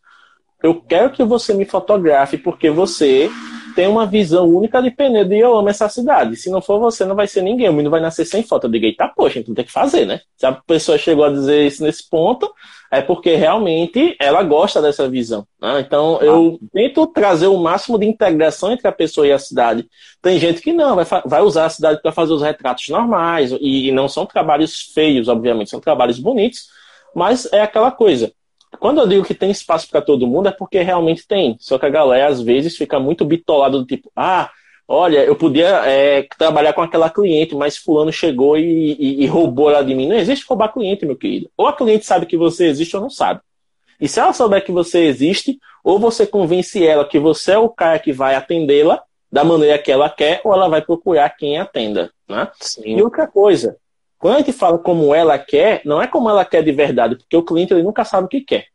eu quero que você me fotografe porque você tem uma visão única de Penedo e eu amo essa cidade. Se não for você, não vai ser ninguém. O menino vai nascer sem foto. Eu digo, tá, poxa, então tem que fazer, né? Se a pessoa chegou a dizer isso nesse ponto, é porque realmente ela gosta dessa visão. Né? Então eu tento trazer o máximo de integração entre a pessoa e a cidade. Tem gente que não, vai, vai usar a cidade para fazer os retratos normais, e, e não são trabalhos feios, obviamente, são trabalhos bonitos, mas é aquela coisa quando eu digo que tem espaço para todo mundo, é porque realmente tem. Só que a galera, às vezes, fica muito bitolada do tipo, ah, olha, eu podia é, trabalhar com aquela cliente, mas fulano chegou e, e, e, roubou ela de mim. Não existe roubar cliente, meu querido. Ou a cliente sabe que você existe ou não sabe. E se ela souber que você existe, ou você convence ela que você é o cara que vai atendê-la da maneira que ela quer, ou ela vai procurar quem atenda. Né? E outra coisa, quando a gente fala como ela quer, não é como ela quer de verdade, porque o cliente ele nunca sabe o que quer.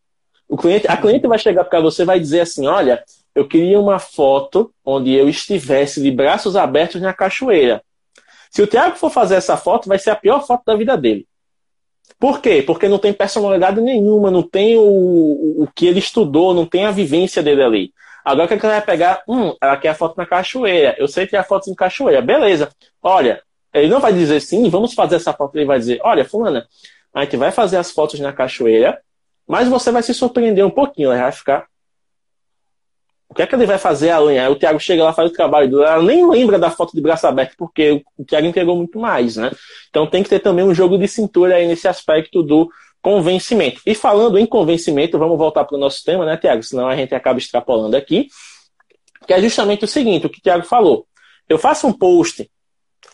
O cliente, a cliente vai chegar para você e vai dizer assim: olha, eu queria uma foto onde eu estivesse de braços abertos na cachoeira. Se o Thiago for fazer essa foto, vai ser a pior foto da vida dele. Por quê? Porque não tem personalidade nenhuma, não tem o, o, que ele estudou, não tem a vivência dele ali. Agora que ela vai pegar, hum, ela quer a foto na cachoeira. Eu sei que é a foto em cachoeira. Beleza. Olha, ele não vai dizer sim, vamos fazer essa foto. Ele vai dizer: olha, Fulana, a gente vai fazer as fotos na cachoeira, mas você vai se surpreender um pouquinho. Ela vai ficar. O que é que ele vai fazer amanhã? Aí o Thiago chega lá, faz o trabalho. Ela nem lembra da foto de braço aberto, porque o Thiago entregou muito mais, né? Então tem que ter também um jogo de cintura aí nesse aspecto do convencimento. E falando em convencimento, vamos voltar para o nosso tema, né, Tiago? Senão a gente acaba extrapolando aqui. Que é justamente o seguinte: o que o Tiago falou. Eu faço um post,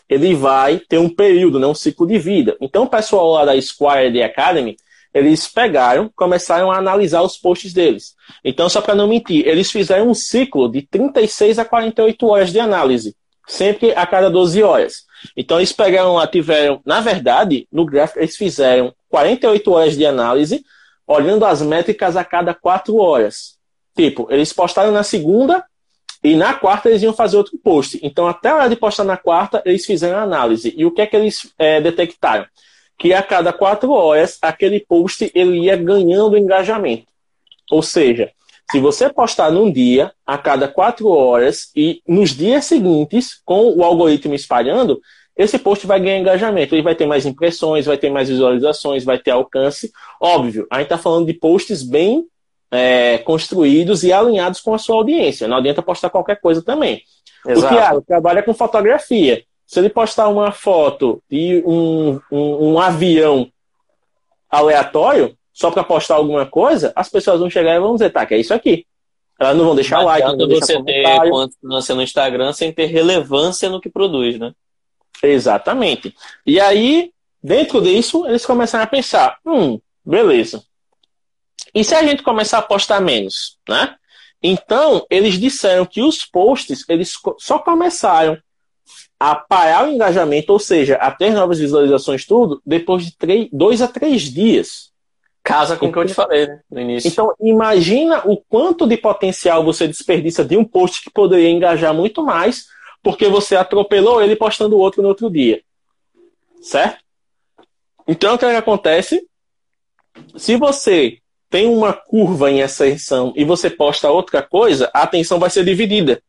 ele vai ter um período, né, um ciclo de vida. Então, o pessoal lá da Squire The Academy, eles pegaram, começaram a analisar os posts deles. Então, só para não mentir, eles fizeram um ciclo de 36 a 48 horas de análise, sempre a cada 12 horas. Então, eles pegaram lá, tiveram, na verdade, no gráfico, eles fizeram 48 horas de análise, olhando as métricas a cada 4 horas. Tipo, eles postaram na segunda, e na quarta eles iam fazer outro post. Então, até a hora de postar na quarta, eles fizeram a análise. E o que é que eles é, detectaram? Que a cada quatro horas, aquele post ele ia ganhando engajamento. Ou seja, se você postar num dia, a cada quatro horas, e nos dias seguintes, com o algoritmo espalhando, esse post vai ganhar engajamento. Ele vai ter mais impressões, vai ter mais visualizações, vai ter alcance. Óbvio, a gente está falando de posts bem é, construídos e alinhados com a sua audiência. Não adianta postar qualquer coisa também. Exato. O Thiago trabalha com fotografia. Se ele postar uma foto de um, um, um avião aleatório, só para postar alguma coisa, as pessoas vão chegar e vão dizer, tá, que é isso aqui. Elas não vão deixar like, não vão
deixar você ter constância no Instagram sem ter relevância no que produz, né?
Exatamente. E aí, dentro disso, eles começaram a pensar, hum, beleza. E se a gente começar a postar menos, né? Então, eles disseram que os posts, eles só começaram a parar o engajamento, ou seja, a ter novas visualizações, tudo, depois de três, dois a três dias.
Casa com o que eu te falei, né, no início.
Então, imagina o quanto de potencial você desperdiça de um post que poderia engajar muito mais, porque você atropelou ele postando outro no outro dia. Certo? Então, o que, é que acontece? Se você tem uma curva em ascensão e você posta outra coisa, a atenção vai ser dividida.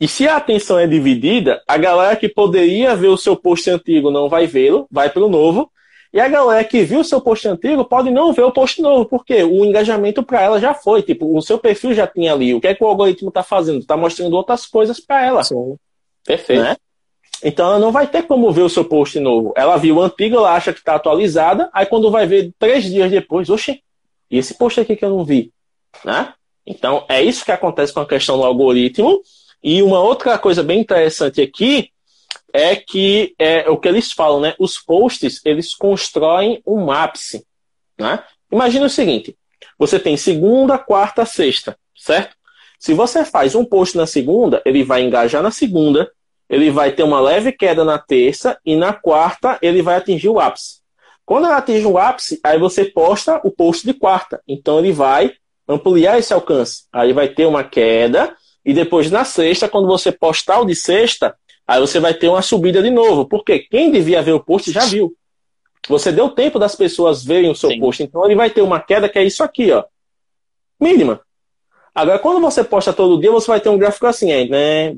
E se a atenção é dividida, a galera que poderia ver o seu post antigo não vai vê-lo, vai para o novo. E a galera que viu o seu post antigo pode não ver o post novo, porque o engajamento para ela já foi. Tipo, o seu perfil já tinha ali. O que é que o algoritmo está fazendo? Está mostrando outras coisas para ela. Sim.
Perfeito. Né?
Então ela não vai ter como ver o seu post novo. Ela viu o antigo, ela acha que está atualizada, aí quando vai ver três dias depois, oxe, e esse post aqui que eu não vi? Né? Então, é isso que acontece com a questão do algoritmo. E uma outra coisa bem interessante aqui é que é o que eles falam, né? Os posts, eles constroem um ápice, né? Imagina o seguinte, você tem segunda, quarta, sexta, certo? Se você faz um post na segunda, ele vai engajar na segunda, ele vai ter uma leve queda na terça e na quarta ele vai atingir o ápice. Quando ela atinge o ápice, aí você posta o post de quarta. Então ele vai ampliar esse alcance. Aí vai ter uma queda e depois na sexta, quando você postar o de sexta, aí você vai ter uma subida de novo. Porque quem devia ver o post já viu. Você deu tempo das pessoas verem o seu Sim. post. Então ele vai ter uma queda que é isso aqui, ó. Mínima. Agora, quando você posta todo dia, você vai ter um gráfico assim, aí, né?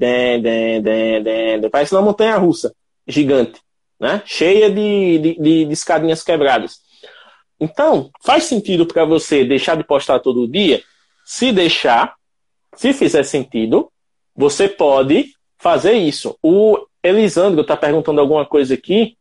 Parece uma montanha russa gigante né? cheia de, de, de, de escadinhas quebradas. Então, faz sentido para você deixar de postar todo dia? Se deixar, se fizer sentido, você pode fazer isso. O Elisandro está perguntando alguma coisa aqui.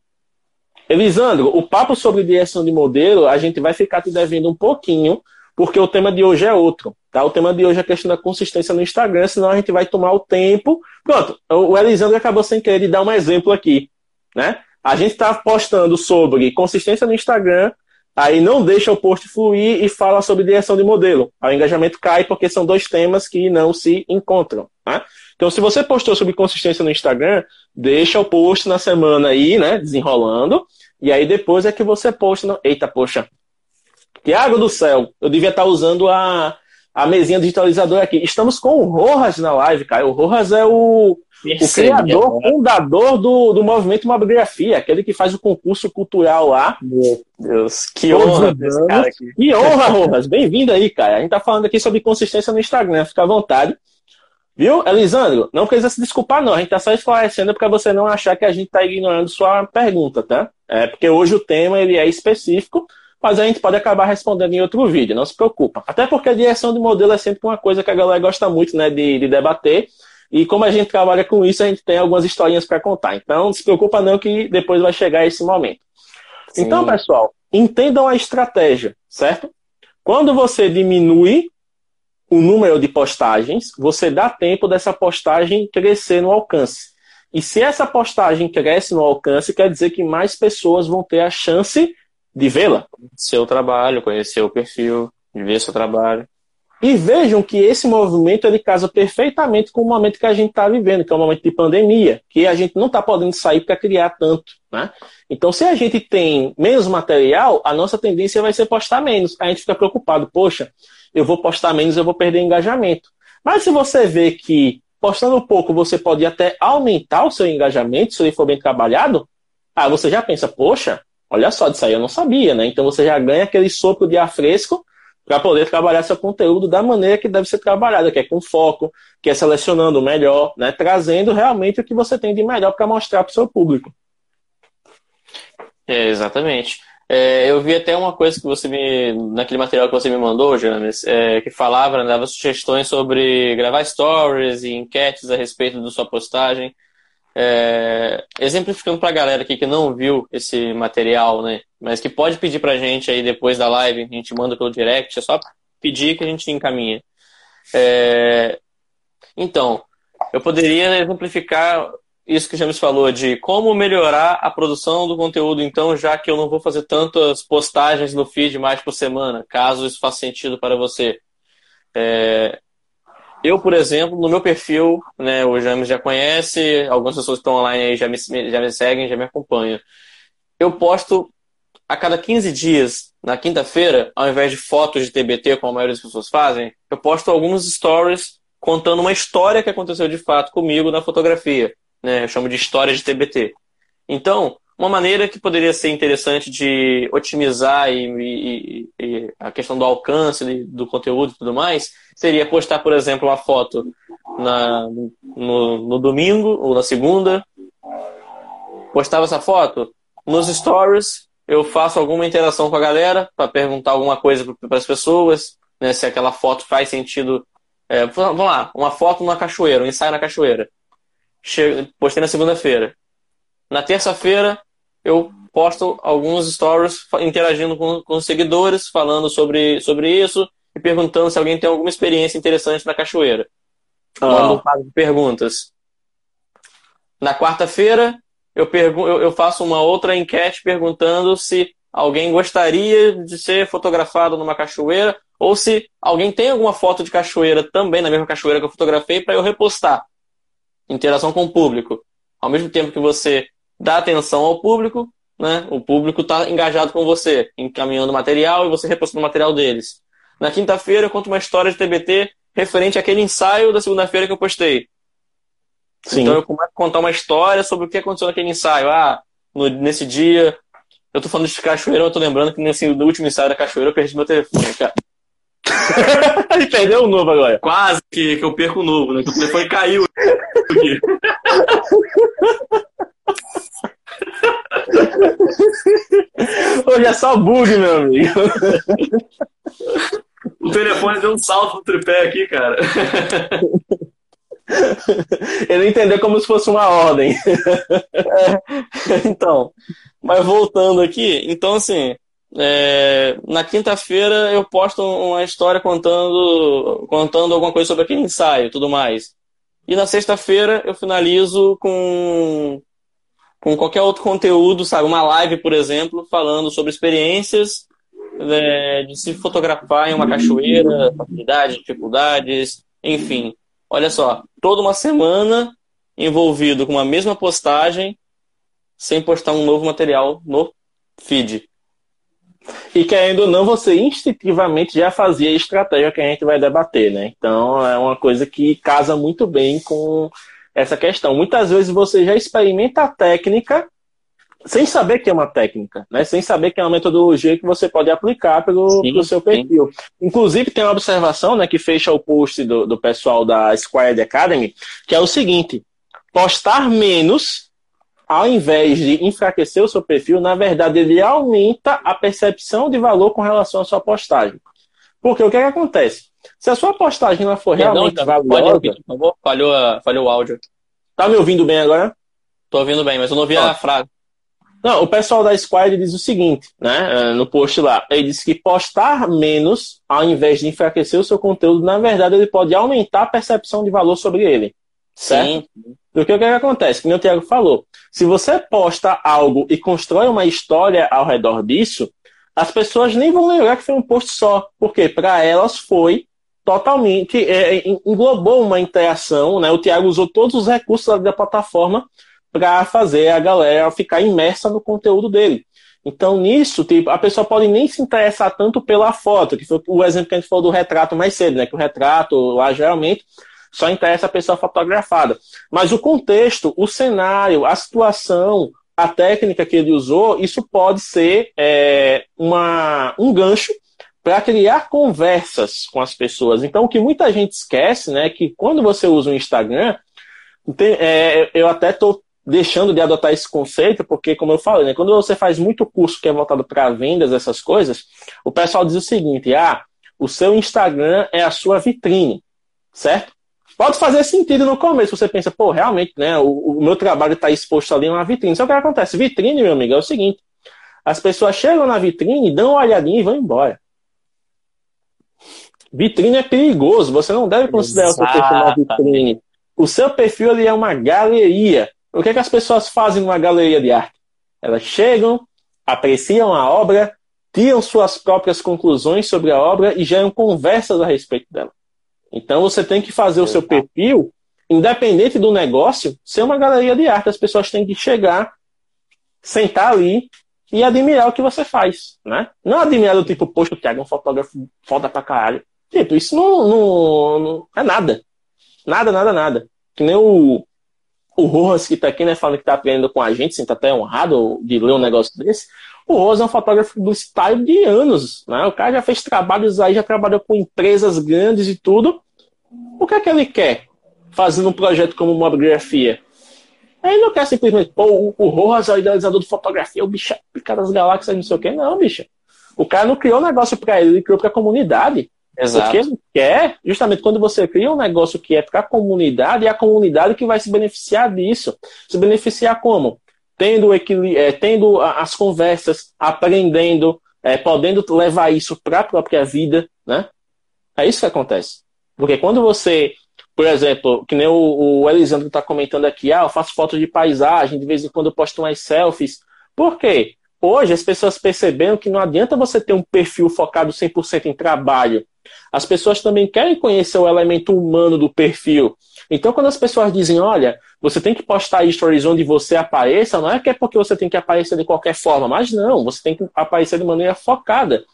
Elisandro, o papo sobre direção de modelo, a gente vai ficar te devendo um pouquinho, porque o tema de hoje é outro. Tá? O tema de hoje é a questão da consistência no Instagram, senão a gente vai tomar o tempo. Pronto, o Elisandro acabou sem querer dar um exemplo aqui. Né? A gente está postando sobre consistência no Instagram, aí não deixa o post fluir e fala sobre direção de modelo. Aí o engajamento cai porque são dois temas que não se encontram. Tá? Então, se você postou sobre consistência no Instagram, deixa o post na semana aí, né, desenrolando, e aí depois é que você posta. No... Eita, poxa. Tiago do céu, eu devia estar tá usando a, a mesinha digitalizadora aqui. Estamos com o Rojas na live, cara. O Rojas é o o criador, fundador do, do movimento Mobigrafia, aquele que faz o concurso cultural lá.
Meu Deus, que honra desse
cara aqui. Que honra, Rojas. Bem-vindo aí, cara. A gente tá falando aqui sobre consistência no Instagram, fica à vontade. Viu, Elisandro? Não precisa se desculpar, não. A gente tá só esclarecendo para você não achar que a gente tá ignorando sua pergunta, tá? É porque hoje o tema ele é específico, mas a gente pode acabar respondendo em outro vídeo, não se preocupa. Até porque a direção de modelo é sempre uma coisa que a galera gosta muito, né, de, de debater. E como a gente trabalha com isso, a gente tem algumas historinhas para contar. Então, não se preocupa não que depois vai chegar esse momento. Sim. Então, pessoal, entendam a estratégia, certo? Quando você diminui o número de postagens, você dá tempo dessa postagem crescer no alcance. E se essa postagem cresce no alcance, quer dizer que mais pessoas vão ter a chance de vê-la.
Seu trabalho, conhecer o perfil, de ver seu trabalho.
E vejam que esse movimento ele casa perfeitamente com o momento que a gente está vivendo, que é um momento de pandemia, que a gente não está podendo sair para criar tanto. Né? Então, se a gente tem menos material, a nossa tendência vai ser postar menos. A gente fica preocupado, poxa, eu vou postar menos, eu vou perder engajamento. Mas se você vê que postando pouco você pode até aumentar o seu engajamento, se ele for bem trabalhado, aí você já pensa, poxa, olha só, disso aí eu não sabia, né? Então você já ganha aquele sopro de ar fresco para poder trabalhar seu conteúdo da maneira que deve ser trabalhado, que é com foco, que é selecionando o melhor, né, trazendo realmente o que você tem de melhor para mostrar para o seu público.
É, exatamente. É, eu vi até uma coisa que você me. naquele material que você me mandou, James, é, que falava, né, dava sugestões sobre gravar stories e enquetes a respeito da sua postagem. É, exemplificando para a galera aqui que não viu esse material, né? Mas que pode pedir para a gente aí depois da live, a gente manda pelo direct, é só pedir que a gente encaminha. É, então, eu poderia exemplificar isso que o James falou, de como melhorar a produção do conteúdo, então, já que eu não vou fazer tantas postagens no feed mais por semana, caso isso faça sentido para você. É, eu, por exemplo, no meu perfil, né, o James já conhece, algumas pessoas que estão online aí já me, já me seguem, já me acompanham. Eu posto a cada 15 dias, na quinta-feira, ao invés de fotos de TBT, como a maioria das pessoas fazem, eu posto alguns stories contando uma história que aconteceu de fato comigo na fotografia. Né? Eu chamo de história de TBT. Então, uma maneira que poderia ser interessante de otimizar e, e, e a questão do alcance do conteúdo e tudo mais seria postar, por exemplo, uma foto na, no, no domingo ou na segunda. Postava essa foto. Nos stories, eu faço alguma interação com a galera para perguntar alguma coisa para as pessoas, né, se aquela foto faz sentido. É, vamos lá, uma foto na cachoeira, um ensaio na cachoeira. Che postei na segunda-feira. Na terça-feira, eu posto alguns stories interagindo com, com os seguidores, falando sobre, sobre isso e perguntando se alguém tem alguma experiência interessante na cachoeira. Mando um de perguntas. Na quarta-feira, eu, eu, eu faço uma outra enquete perguntando se alguém gostaria de ser fotografado numa cachoeira ou se alguém tem alguma foto de cachoeira também na mesma cachoeira que eu fotografei para eu repostar. Interação com o público. Ao mesmo tempo que você dá atenção ao público, né? O público está engajado com você, encaminhando material e você repostando o material deles. Na quinta-feira eu conto uma história de TBT referente àquele ensaio da segunda-feira que eu postei. Sim. Então eu começo a contar uma história sobre o que aconteceu naquele ensaio. Ah, no, nesse dia. Eu tô falando de cachoeira, eu tô lembrando que nesse no último ensaio da cachoeira eu perdi meu telefone, cara.
Ele perdeu o novo agora.
Quase que, que eu perco o novo, né? Que o telefone caiu.
Hoje é só bug, meu amigo.
O telefone deu um salto no tripé aqui, cara.
Ele entendeu como se fosse uma ordem.
É, então, mas voltando aqui, então assim, é, na quinta-feira eu posto uma história contando, contando alguma coisa sobre aquele ensaio e tudo mais. E na sexta-feira eu finalizo com, com qualquer outro conteúdo, sabe? Uma live, por exemplo, falando sobre experiências é, de se fotografar em uma cachoeira, facilidades, dificuldades, enfim. Olha só, toda uma semana envolvido com a mesma postagem, sem postar um novo material no feed.
E querendo ou não, você instintivamente já fazia a estratégia que a gente vai debater, né? Então é uma coisa que casa muito bem com essa questão. Muitas vezes você já experimenta a técnica sem saber que é uma técnica, né? sem saber que é uma metodologia que você pode aplicar pelo, sim, pelo seu perfil. Sim. Inclusive, tem uma observação né, que fecha o post do, do pessoal da Squared Academy, que é o seguinte: postar menos, ao invés de enfraquecer o seu perfil, na verdade, ele aumenta a percepção de valor com relação à sua postagem. Porque o que, é que acontece? Se a sua postagem não for Perdão, realmente valiosa... Pode repetir,
por favor? Falhou, falhou o áudio.
Tá me ouvindo bem agora?
Tô ouvindo bem, mas eu não ouvi a frase.
Não, o pessoal da Squad diz o seguinte, né, no post lá, ele diz que postar menos, ao invés de enfraquecer o seu conteúdo, na verdade ele pode aumentar a percepção de valor sobre ele. Certo? Sim. Porque o que, é que acontece? Como o Thiago falou, se você posta algo e constrói uma história ao redor disso, as pessoas nem vão lembrar que foi um post só, porque para elas foi totalmente é, englobou uma interação, né? O Thiago usou todos os recursos da plataforma para fazer a galera ficar imersa no conteúdo dele. Então, nisso, tipo, a pessoa pode nem se interessar tanto pela foto, que foi o exemplo que a gente falou do retrato mais cedo, né? Que o retrato, lá, geralmente, só interessa a pessoa fotografada. Mas o contexto, o cenário, a situação, a técnica que ele usou, isso pode ser é, uma, um gancho para criar conversas com as pessoas. Então, o que muita gente esquece, né, é que quando você usa o Instagram, tem, é, eu até estou deixando de adotar esse conceito, porque, como eu falei, né, quando você faz muito curso que é voltado para vendas, essas coisas, o pessoal diz o seguinte: ah, o seu Instagram é a sua vitrine, certo? Pode fazer sentido no começo, você pensa, pô, realmente, né, o, o meu trabalho está exposto ali numa vitrine. Só que o que acontece? Vitrine, meu amigo, é o seguinte: as pessoas chegam na vitrine, dão uma olhadinha e vão embora. Vitrine é perigoso, você não deve considerar Exato. o seu perfil uma vitrine. O seu perfil ali é uma galeria. O que, é que as pessoas fazem numa galeria de arte? Elas chegam, apreciam a obra, tiram suas próprias conclusões sobre a obra e geram conversas a respeito dela. Então você tem que fazer o seu perfil, independente do negócio, ser uma galeria de arte. As pessoas têm que chegar, sentar ali e admirar o que você faz, né? Não admirar do tipo, poxa, o Thiago é um fotógrafo foda pra caralho. Tipo, isso não, não, não, é nada. Nada, nada, nada. Que nem o, o Rojas, que tá aqui, né, falando que tá aprendendo com a gente, tá até honrado de ler um negócio desse. O Rojas é um fotógrafo style de anos, né? O cara já fez trabalhos aí, já trabalhou com empresas grandes e tudo. O que é que ele quer fazendo um projeto como mobigrafia? Ele não quer simplesmente, pô, o, Rojas é o idealizador de fotografia, o bicho é pica das galáxias, não sei o quê. Não, bicho. O cara não criou um negócio para ele, ele criou para a comunidade. Exato. Ele quer, justamente quando você cria um negócio que é para a comunidade, é a comunidade que vai se beneficiar disso. Se beneficiar como? Tendo, é, tendo as conversas, aprendendo, é, podendo levar isso para a própria vida, né? É isso que acontece. Porque quando você, por exemplo, que nem o, o Elisandro está comentando aqui, ah, eu faço fotos de paisagem, de vez em quando eu posto umas selfies. Por quê? Hoje as pessoas perceberam que não adianta você ter um perfil focado 100% em trabalho. As pessoas também querem conhecer o elemento humano do perfil. Então, quando as pessoas dizem, olha, você tem que postar stories onde você apareça, não é que é porque você tem que aparecer de qualquer forma, mas não, você tem que aparecer de maneira focada.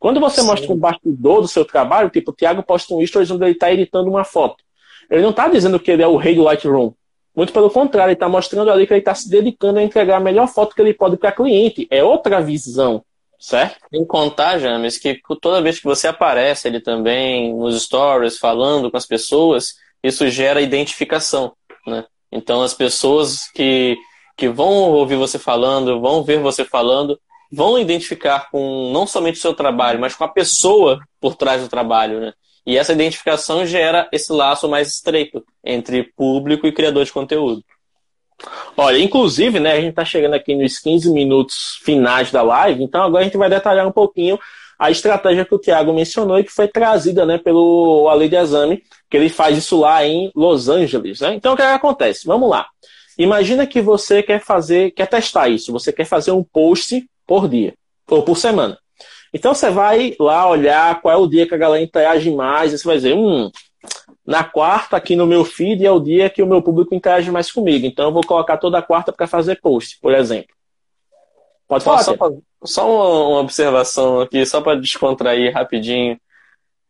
Quando você Sim. mostra um bastidor do seu trabalho, tipo, o Thiago posta um stories onde ele está editando uma foto. Ele não está dizendo que ele é o rei do Lightroom. Muito pelo contrário, ele está mostrando ali que ele está se dedicando a entregar a melhor foto que ele pode para cliente. É outra visão, certo?
Em contar, James, que toda vez que você aparece ele também nos stories, falando com as pessoas, isso gera identificação, né? Então as pessoas que, que vão ouvir você falando, vão ver você falando, vão identificar com não somente o seu trabalho, mas com a pessoa por trás do trabalho, né? E essa identificação gera esse laço mais estreito entre público e criador de conteúdo.
Olha, inclusive, né, a gente está chegando aqui nos 15 minutos finais da live, então agora a gente vai detalhar um pouquinho a estratégia que o Thiago mencionou e que foi trazida né, pelo Ale de Exame, que ele faz isso lá em Los Angeles. Né? Então, o que, é que acontece? Vamos lá. Imagina que você quer fazer, quer testar isso, você quer fazer um post por dia, ou por semana. Então você vai lá olhar qual é o dia que a galera interage mais, e você vai dizer, hum, na quarta aqui no meu feed é o dia que o meu público interage mais comigo. Então eu vou colocar toda quarta para fazer post, por exemplo.
Pode falar. Só, só uma, uma observação aqui, só para descontrair rapidinho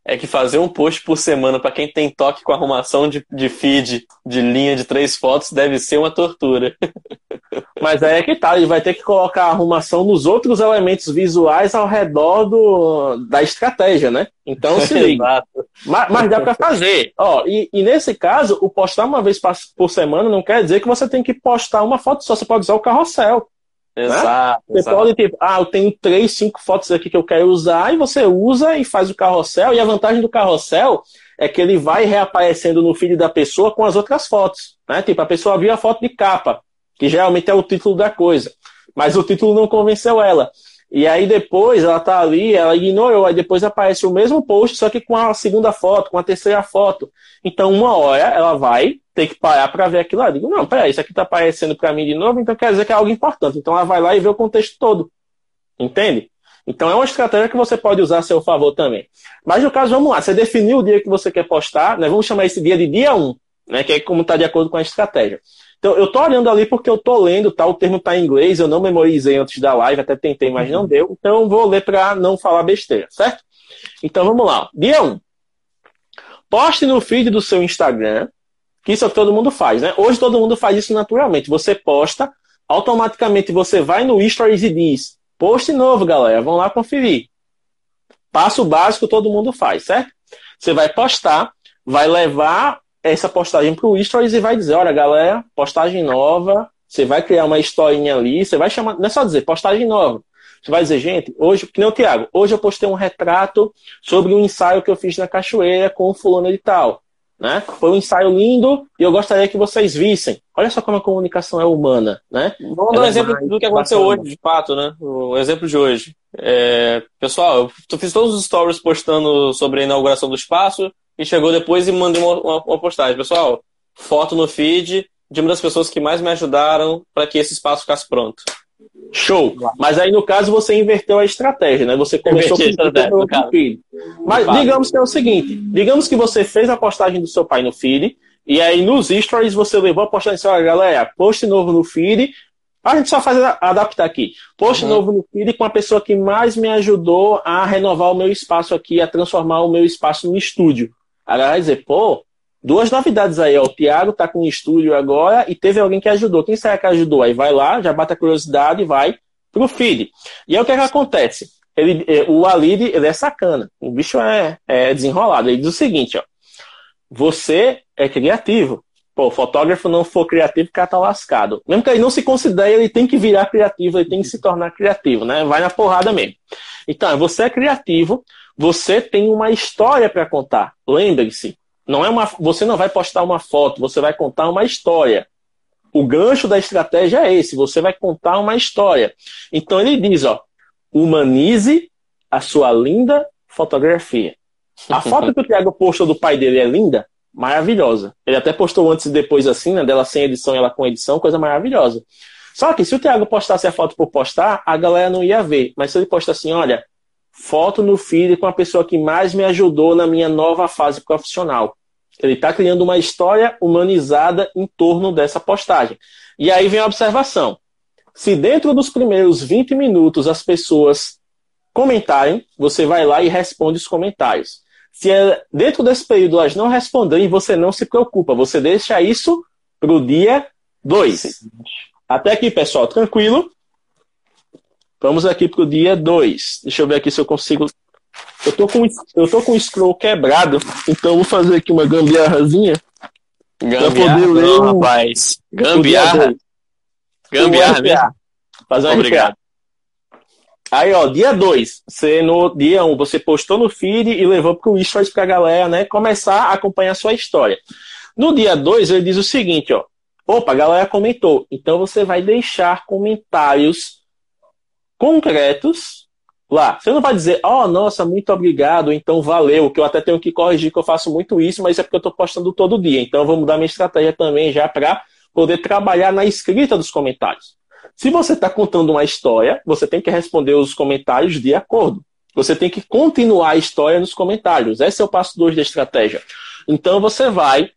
é que fazer um post por semana para quem tem toque com arrumação de, de feed de linha de três fotos deve ser uma tortura.
Mas aí é que tá, ele vai ter que colocar a arrumação nos outros elementos visuais ao redor do, da estratégia, né? Então se liga. mas, mas, dá para fazer. Ó, e, e, nesse caso, o postar uma vez por semana não quer dizer que você tem que postar uma foto só, você pode usar o carrossel.
Exato.
Né? Você exato. pode tipo, ah, eu tenho três, cinco fotos aqui que eu quero usar, e você usa e faz o carrossel, e a vantagem do carrossel é que ele vai reaparecendo no feed da pessoa com as outras fotos. Né? Tipo, a pessoa viu a foto de capa, que geralmente é o título da coisa. mas o título não convenceu ela. E aí depois ela tá ali, ela ignorou, aí depois aparece o mesmo post, só que com a segunda foto, com a terceira foto. Então, uma hora ela vai ter que parar para ver aquilo ali. Digo, não, peraí, isso aqui tá aparecendo para mim de novo, então quer dizer que é algo importante. Então ela vai lá e vê o contexto todo. Entende? Então é uma estratégia que você pode usar a seu favor também. Mas no caso, vamos lá, você definiu o dia que você quer postar, né? Vamos chamar esse dia de dia 1, né? Que é como está de acordo com a estratégia. Então, eu tô olhando ali porque eu tô lendo, tá? O termo tá em inglês, eu não memorizei antes da live, até tentei, mas não deu. Então, vou ler para não falar besteira, certo? Então, vamos lá. Dia 1. Poste no feed do seu Instagram, que isso é o que todo mundo faz, né? Hoje todo mundo faz isso naturalmente. Você posta, automaticamente você vai no Stories e diz: post novo, galera, vão lá conferir. Passo básico todo mundo faz, certo? Você vai postar, vai levar essa postagem para o Stories e vai dizer, olha galera, postagem nova, você vai criar uma historinha ali, você vai chamar, não é só dizer postagem nova. Você vai dizer, gente, hoje, que nem o Tiago, hoje eu postei um retrato sobre um ensaio que eu fiz na cachoeira com o fulano de tal. Né? Foi um ensaio lindo e eu gostaria que vocês vissem. Olha só como a comunicação é humana, né?
Vamos dar um é exemplo do que aconteceu bacana. hoje, de fato, né? O exemplo de hoje. É, pessoal, eu fiz todos os stories postando sobre a inauguração do espaço e chegou depois e mandei uma, uma, uma postagem. Pessoal, foto no feed de uma das pessoas que mais me ajudaram para que esse espaço ficasse pronto.
Show. Mas aí, no caso, você inverteu a estratégia, né? Você começou com o feed. Mas digamos que é o seguinte: digamos que você fez a postagem do seu pai no feed, e aí nos stories você levou a postagem e disse: olha, galera, post novo no feed. A gente só faz adaptar aqui. Post uhum. novo no feed com a pessoa que mais me ajudou a renovar o meu espaço aqui, a transformar o meu espaço no estúdio. A galera vai dizer, pô, duas novidades aí, ó. O Thiago tá com um estúdio agora e teve alguém que ajudou. Quem será que ajudou? Aí vai lá, já bate a curiosidade e vai pro feed. E aí o que, é que acontece? Ele, é, o Alid, ele é sacana. O bicho é, é desenrolado. Ele diz o seguinte, ó. Você é criativo. Pô, o fotógrafo não for criativo, o cara tá lascado. Mesmo que ele não se considere, ele tem que virar criativo, ele tem que se tornar criativo, né? Vai na porrada mesmo. Então, você é criativo, você tem uma história para contar. Lembre-se, não é uma, você não vai postar uma foto, você vai contar uma história. O gancho da estratégia é esse, você vai contar uma história. Então ele diz, ó, humanize a sua linda fotografia. A foto que o Thiago postou do pai dele é linda, maravilhosa. Ele até postou antes e depois assim, né, dela sem edição e ela com edição, coisa maravilhosa. Só que se o Thiago postasse a foto por postar, a galera não ia ver. Mas se ele posta assim, olha, foto no feed com a pessoa que mais me ajudou na minha nova fase profissional. Ele está criando uma história humanizada em torno dessa postagem. E aí vem a observação. Se dentro dos primeiros 20 minutos as pessoas comentarem, você vai lá e responde os comentários. Se é dentro desse período elas não responderem, você não se preocupa, você deixa isso para o dia 2. Até aqui, pessoal, tranquilo? Vamos aqui para o dia 2. Deixa eu ver aqui se eu consigo. Eu tô com, eu tô com o scroll quebrado, então vou fazer aqui uma gambiarrazinha.
Gambiarra, poder ler não, rapaz. Gambiarra. Gambiarra, né?
Fazer uma Obrigado. Aí, ó, dia 2, você no dia 1, um, você postou no feed e levou para o Stories para a galera, né, começar a acompanhar a sua história. No dia 2, ele diz o seguinte, ó. Opa, a galera comentou. Então você vai deixar comentários concretos lá. Você não vai dizer, oh, nossa, muito obrigado, então valeu, que eu até tenho que corrigir que eu faço muito isso, mas é porque eu estou postando todo dia. Então eu vou mudar minha estratégia também já para poder trabalhar na escrita dos comentários. Se você está contando uma história, você tem que responder os comentários de acordo. Você tem que continuar a história nos comentários. Esse é o passo 2 da estratégia. Então você vai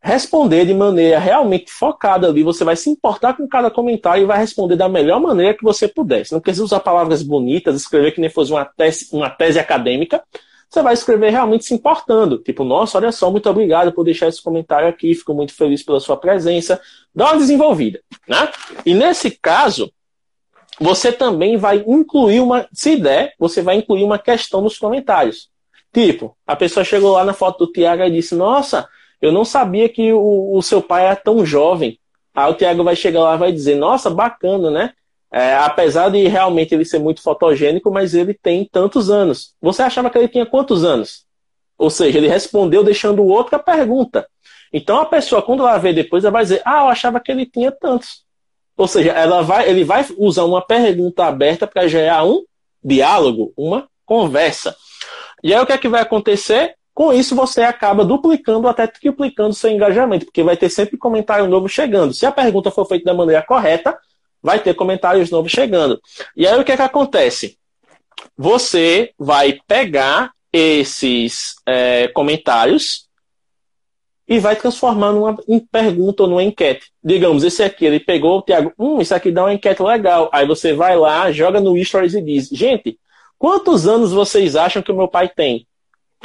responder de maneira realmente focada ali, você vai se importar com cada comentário e vai responder da melhor maneira que você puder. Você não precisa usar palavras bonitas, escrever que nem fosse uma tese, uma tese acadêmica. Você vai escrever realmente se importando. Tipo, nossa, olha só, muito obrigado por deixar esse comentário aqui, fico muito feliz pela sua presença. Dá uma desenvolvida, né? E nesse caso, você também vai incluir uma, se der, você vai incluir uma questão nos comentários. Tipo, a pessoa chegou lá na foto do Tiago e disse, nossa, eu não sabia que o, o seu pai era tão jovem. Aí o Tiago vai chegar lá e vai dizer, nossa, bacana, né? É, apesar de realmente ele ser muito fotogênico, mas ele tem tantos anos. Você achava que ele tinha quantos anos? Ou seja, ele respondeu deixando outra pergunta. Então a pessoa, quando ela vê depois, ela vai dizer, ah, eu achava que ele tinha tantos. Ou seja, ela vai, ele vai usar uma pergunta aberta para gerar um diálogo, uma conversa. E aí o que é que vai acontecer? Com isso, você acaba duplicando até triplicando seu engajamento, porque vai ter sempre comentário novo chegando. Se a pergunta for feita da maneira correta, vai ter comentários novos chegando. E aí o que é que acontece? Você vai pegar esses é, comentários e vai transformar numa em pergunta ou numa enquete. Digamos, esse aqui, ele pegou o Tiago, hum, isso aqui dá uma enquete legal. Aí você vai lá, joga no Stories e diz, gente, quantos anos vocês acham que o meu pai tem?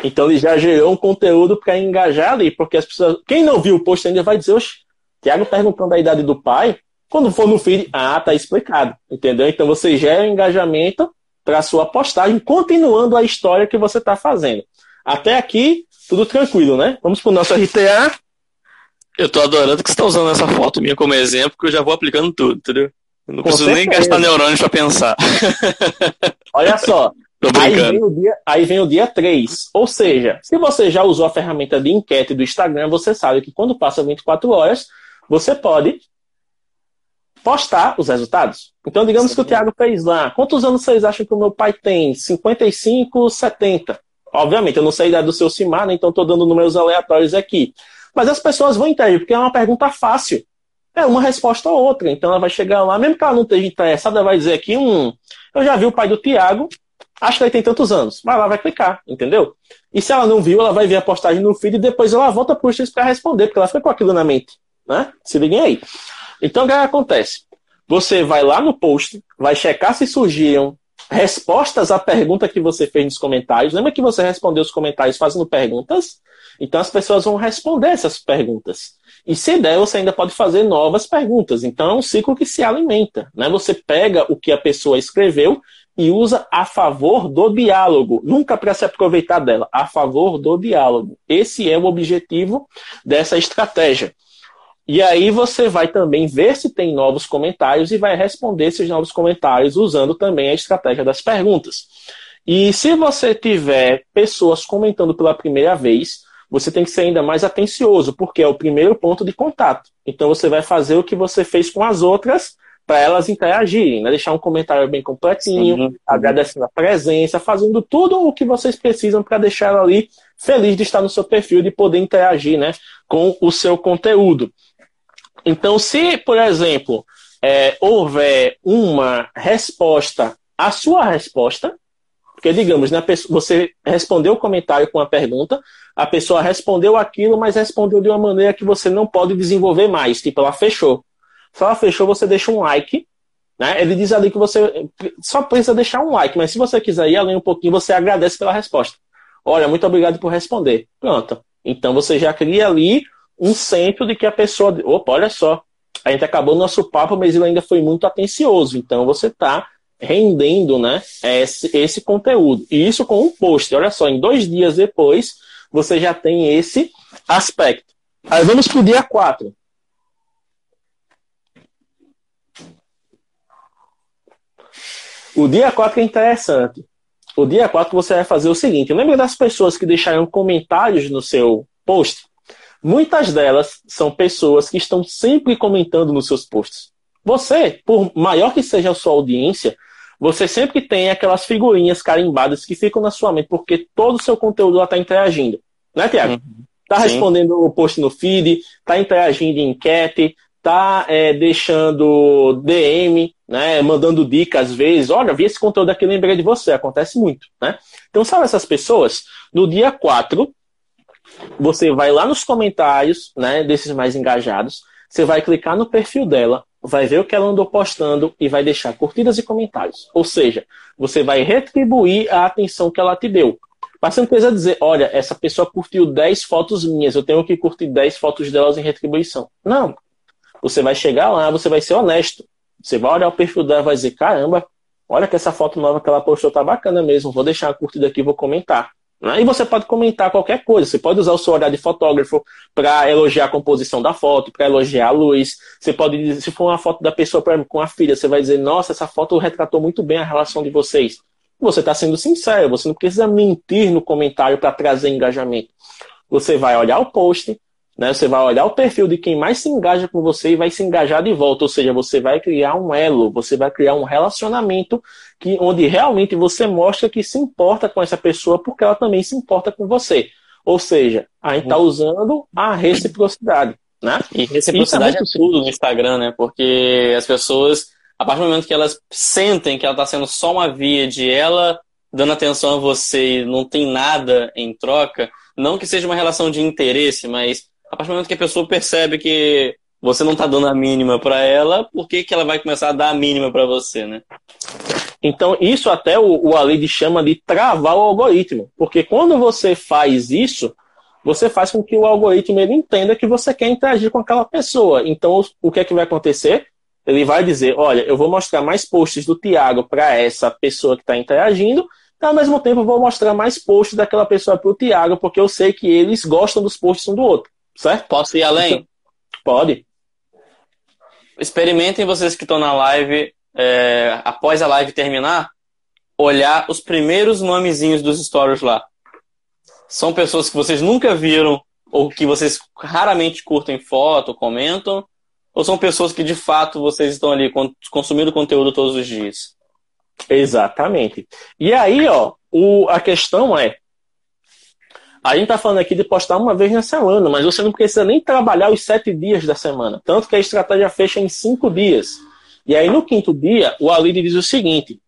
Então ele já gerou um conteúdo para engajar ali, porque as pessoas. Quem não viu o post ainda vai dizer, oxe, Tiago perguntando a idade do pai. Quando for no feed, ah, tá explicado. Entendeu? Então você gera engajamento para a sua postagem, continuando a história que você está fazendo. Até aqui, tudo tranquilo, né? Vamos para o nosso RTA.
Eu tô adorando que você está usando essa foto minha como exemplo, porque eu já vou aplicando tudo, entendeu? Eu não Com preciso certeza. nem gastar neurônios para pensar.
Olha só, Aí vem, o dia, aí vem o dia 3. Ou seja, se você já usou a ferramenta de enquete do Instagram, você sabe que quando passa 24 horas, você pode postar os resultados. Então, digamos Sim. que o Thiago fez lá. Quantos anos vocês acham que o meu pai tem? 55, 70. Obviamente, eu não sei a idade do seu Simar, né? então estou dando números aleatórios aqui. Mas as pessoas vão entender, porque é uma pergunta fácil. É uma resposta ou outra. Então ela vai chegar lá, mesmo que ela não esteja interessada, ela vai dizer aqui, hum, eu já vi o pai do Tiago, acho que ele tem tantos anos. Mas ela vai clicar, entendeu? E se ela não viu, ela vai ver a postagem no feed e depois ela volta para o para responder, porque ela fica com aquilo na mente. Né? Se liguem aí. Então, o que acontece? Você vai lá no post, vai checar se surgiram respostas à pergunta que você fez nos comentários. Lembra que você respondeu os comentários fazendo perguntas? Então, as pessoas vão responder essas perguntas. E se der, você ainda pode fazer novas perguntas. Então, é um ciclo que se alimenta. Né? Você pega o que a pessoa escreveu e usa a favor do diálogo, nunca para se aproveitar dela, a favor do diálogo. Esse é o objetivo dessa estratégia. E aí você vai também ver se tem novos comentários e vai responder esses novos comentários usando também a estratégia das perguntas. E se você tiver pessoas comentando pela primeira vez, você tem que ser ainda mais atencioso, porque é o primeiro ponto de contato. Então você vai fazer o que você fez com as outras para elas interagirem, né? deixar um comentário bem completinho, uhum. agradecendo a presença, fazendo tudo o que vocês precisam para deixar ela ali feliz de estar no seu perfil, de poder interagir né, com o seu conteúdo. Então, se, por exemplo, é, houver uma resposta à sua resposta, porque, digamos, né, você respondeu o comentário com a pergunta, a pessoa respondeu aquilo, mas respondeu de uma maneira que você não pode desenvolver mais, tipo, ela fechou. Se ela fechou, você deixa um like. Né? Ele diz ali que você só precisa deixar um like, mas se você quiser ir além um pouquinho, você agradece pela resposta. Olha, muito obrigado por responder. Pronto. Então você já cria ali um centro de que a pessoa. Opa, olha só. A gente acabou nosso papo, mas ele ainda foi muito atencioso. Então você está rendendo né, esse, esse conteúdo. E isso com um post. Olha só, em dois dias depois, você já tem esse aspecto. Aí vamos para o dia 4. O dia 4 é interessante. O dia 4 você vai fazer o seguinte: lembra das pessoas que deixaram comentários no seu post? Muitas delas são pessoas que estão sempre comentando nos seus posts. Você, por maior que seja a sua audiência, você sempre tem aquelas figurinhas carimbadas que ficam na sua mente, porque todo o seu conteúdo lá está interagindo. Né, Tiago? Está uhum. respondendo o post no feed, está interagindo em enquete, está é, deixando DM, né, mandando dicas às vezes, olha, vi esse conteúdo aqui, lembrei de você, acontece muito, né? Então, sabe essas pessoas? No dia 4, você vai lá nos comentários, né, desses mais engajados, você vai clicar no perfil dela, vai ver o que ela andou postando e vai deixar curtidas e comentários. Ou seja, você vai retribuir a atenção que ela te deu. Mas você não dizer, olha, essa pessoa curtiu 10 fotos minhas, eu tenho que curtir 10 fotos delas em retribuição. Não. Você vai chegar lá, você vai ser honesto. Você vai olhar o perfil dela e vai dizer, caramba, olha que essa foto nova que ela postou tá bacana mesmo, vou deixar a curtida aqui, vou comentar. Né? E você pode comentar qualquer coisa. Você pode usar o seu olhar de fotógrafo para elogiar a composição da foto, para elogiar a luz. Você pode dizer, se for uma foto da pessoa pra, com a filha, você vai dizer, nossa, essa foto retratou muito bem a relação de vocês. Você está sendo sincero, você não precisa mentir no comentário para trazer engajamento. Você vai olhar o post, Né? Você vai olhar o perfil de quem mais se engaja com você e vai se engajar de volta. Ou seja, você vai criar um elo, você vai criar um relacionamento que, onde realmente você mostra que se importa com essa pessoa porque ela também se importa com você. Ou seja, a gente está usando a reciprocidade. Né?
E reciprocidade é, é tudo no Instagram, né? Porque as pessoas, a partir do momento que elas sentem que ela está sendo só uma via de ela dando atenção a você e não tem nada em troca, não que seja uma relação de interesse, mas a partir do momento que a pessoa percebe que você não está dando a mínima para ela, por que, que ela vai começar a dar a mínima para você, né?
Então, isso até o, o Alid chama de travar o algoritmo. Porque quando você faz isso, você faz com que o algoritmo ele entenda que você quer interagir com aquela pessoa. Então, o que é que vai acontecer? Ele vai dizer: olha, eu vou mostrar mais posts do Tiago para essa pessoa que está interagindo, e ao mesmo tempo eu vou mostrar mais posts daquela pessoa para o Tiago, porque eu sei que eles gostam dos posts um do outro. Certo?
Posso ir além? Então,
pode.
Experimentem vocês que estão na live, é, após a live terminar, olhar os primeiros nomezinhos dos stories lá. São pessoas que vocês nunca viram ou que vocês raramente curtem foto, comentam, ou são pessoas que de fato vocês estão ali consumindo conteúdo todos os dias?
Exatamente. E aí, ó, o, a questão é, a gente está falando aqui de postar uma vez na semana, mas você não precisa nem trabalhar os sete dias da semana. Tanto que a estratégia fecha em cinco dias. E aí, no quinto dia, o Alide diz o seguinte: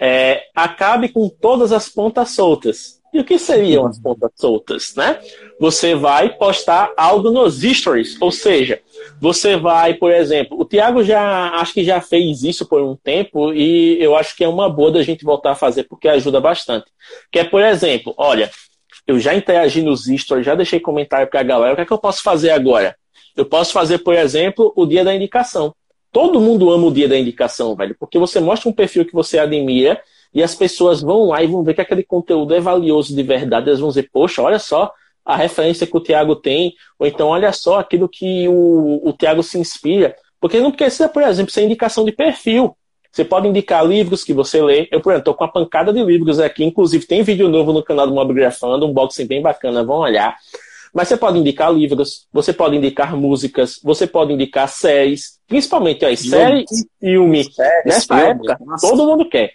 é, acabe com todas as pontas soltas. E o que seriam as pontas soltas, né? Você vai postar algo nos stories, ou seja, você vai, por exemplo, o Thiago já acho que já fez isso por um tempo e eu acho que é uma boa da gente voltar a fazer porque ajuda bastante. Que é, por exemplo, olha, eu já interagi nos stories, já deixei comentário para a galera. O que é que eu posso fazer agora? Eu posso fazer, por exemplo, o dia da indicação. Todo mundo ama o dia da indicação, velho, porque você mostra um perfil que você admira e as pessoas vão lá e vão ver que aquele conteúdo é valioso de verdade. Elas vão dizer, poxa, olha só a referência que o Tiago tem, ou então olha só aquilo que o, o Tiago se inspira. Porque não precisa, por exemplo, ser indicação de perfil. Você pode indicar livros que você lê. Eu, por exemplo, estou com uma pancada de livros aqui. Inclusive, tem vídeo novo no canal do Mobigrafando, um boxing bem bacana, vão olhar. Mas você pode indicar livros, você pode indicar músicas, você pode indicar séries, principalmente as séries e filme. Séries, Nessa filme, época, nossa. todo mundo quer.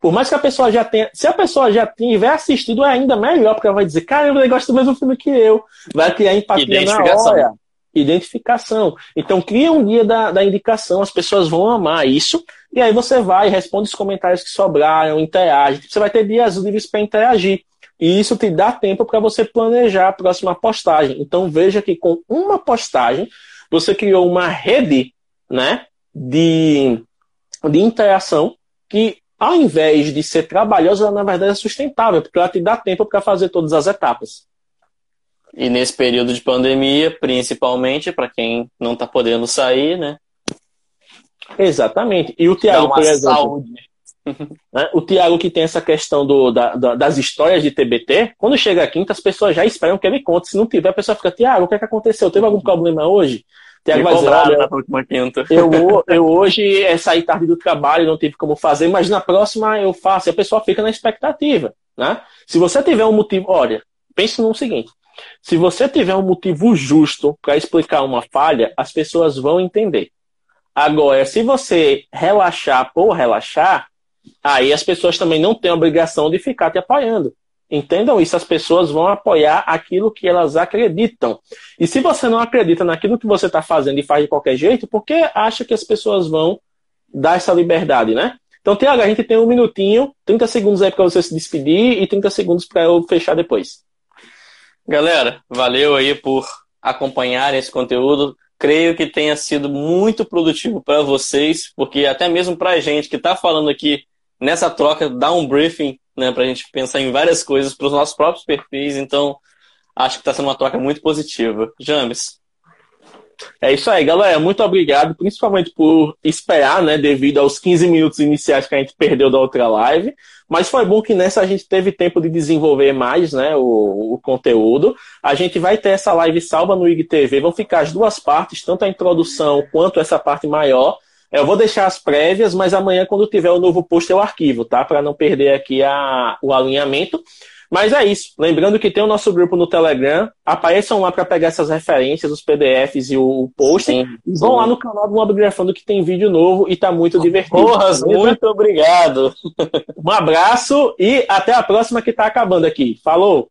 Por mais que a pessoa já tenha. Se a pessoa já tiver assistido, é ainda melhor, porque ela vai dizer, caramba, ele gosta do mesmo filme que eu. Vai criar empatia na hora. Identificação. Então, cria um dia da, da indicação, as pessoas vão amar isso. E aí você vai, responde os comentários que sobraram, interage. Você vai ter dias livres para interagir. E isso te dá tempo para você planejar a próxima postagem. Então veja que com uma postagem você criou uma rede né, de, de interação que, ao invés de ser trabalhosa, ela, na verdade é sustentável, porque ela te dá tempo para fazer todas as etapas.
E nesse período de pandemia, principalmente para quem não está podendo sair, né?
Exatamente. E o Tiago, por exemplo. Saúde. Né? O Tiago que tem essa questão do, da, da, das histórias de TBT, quando chega a quinta, as pessoas já esperam que ele conte. Se não tiver, a pessoa fica, Tiago, o que, é que aconteceu? Teve algum problema hoje?
Tiago vai dizer, olha, na última quinta.
Eu, eu hoje é sair tarde do trabalho, não tive como fazer, mas na próxima eu faço. E a pessoa fica na expectativa. Né? Se você tiver um motivo, olha, pense no seguinte: se você tiver um motivo justo para explicar uma falha, as pessoas vão entender. Agora, se você relaxar por relaxar, aí as pessoas também não têm a obrigação de ficar te apoiando. Entendam isso, as pessoas vão apoiar aquilo que elas acreditam. E se você não acredita naquilo que você está fazendo e faz de qualquer jeito, por que acha que as pessoas vão dar essa liberdade, né? Então, Tiago, a gente tem um minutinho, 30 segundos aí para você se despedir e 30 segundos para eu fechar depois.
Galera, valeu aí por acompanhar esse conteúdo. Creio que tenha sido muito produtivo para vocês, porque até mesmo para a gente que está falando aqui nessa troca, dá um briefing né, para a gente pensar em várias coisas para os nossos próprios perfis. Então, acho que está sendo uma troca muito positiva. James.
É isso aí, galera. Muito obrigado, principalmente por esperar, né, devido aos 15 minutos iniciais que a gente perdeu da outra live. Mas foi bom que nessa a gente teve tempo de desenvolver mais né, o, o conteúdo. A gente vai ter essa live salva no IGTV. Vão ficar as duas partes, tanto a introdução quanto essa parte maior. Eu vou deixar as prévias, mas amanhã, quando tiver o novo post, eu arquivo, tá? Para não perder aqui a, o alinhamento.
Mas é isso. Lembrando que tem o nosso grupo no Telegram. Apareçam lá para pegar essas referências, os PDFs e o post. Sim, sim. Vão lá no canal do Mobgrafando que tem vídeo novo e tá muito divertido.
Porras, muito obrigado.
Um abraço e até a próxima que tá acabando aqui. Falou!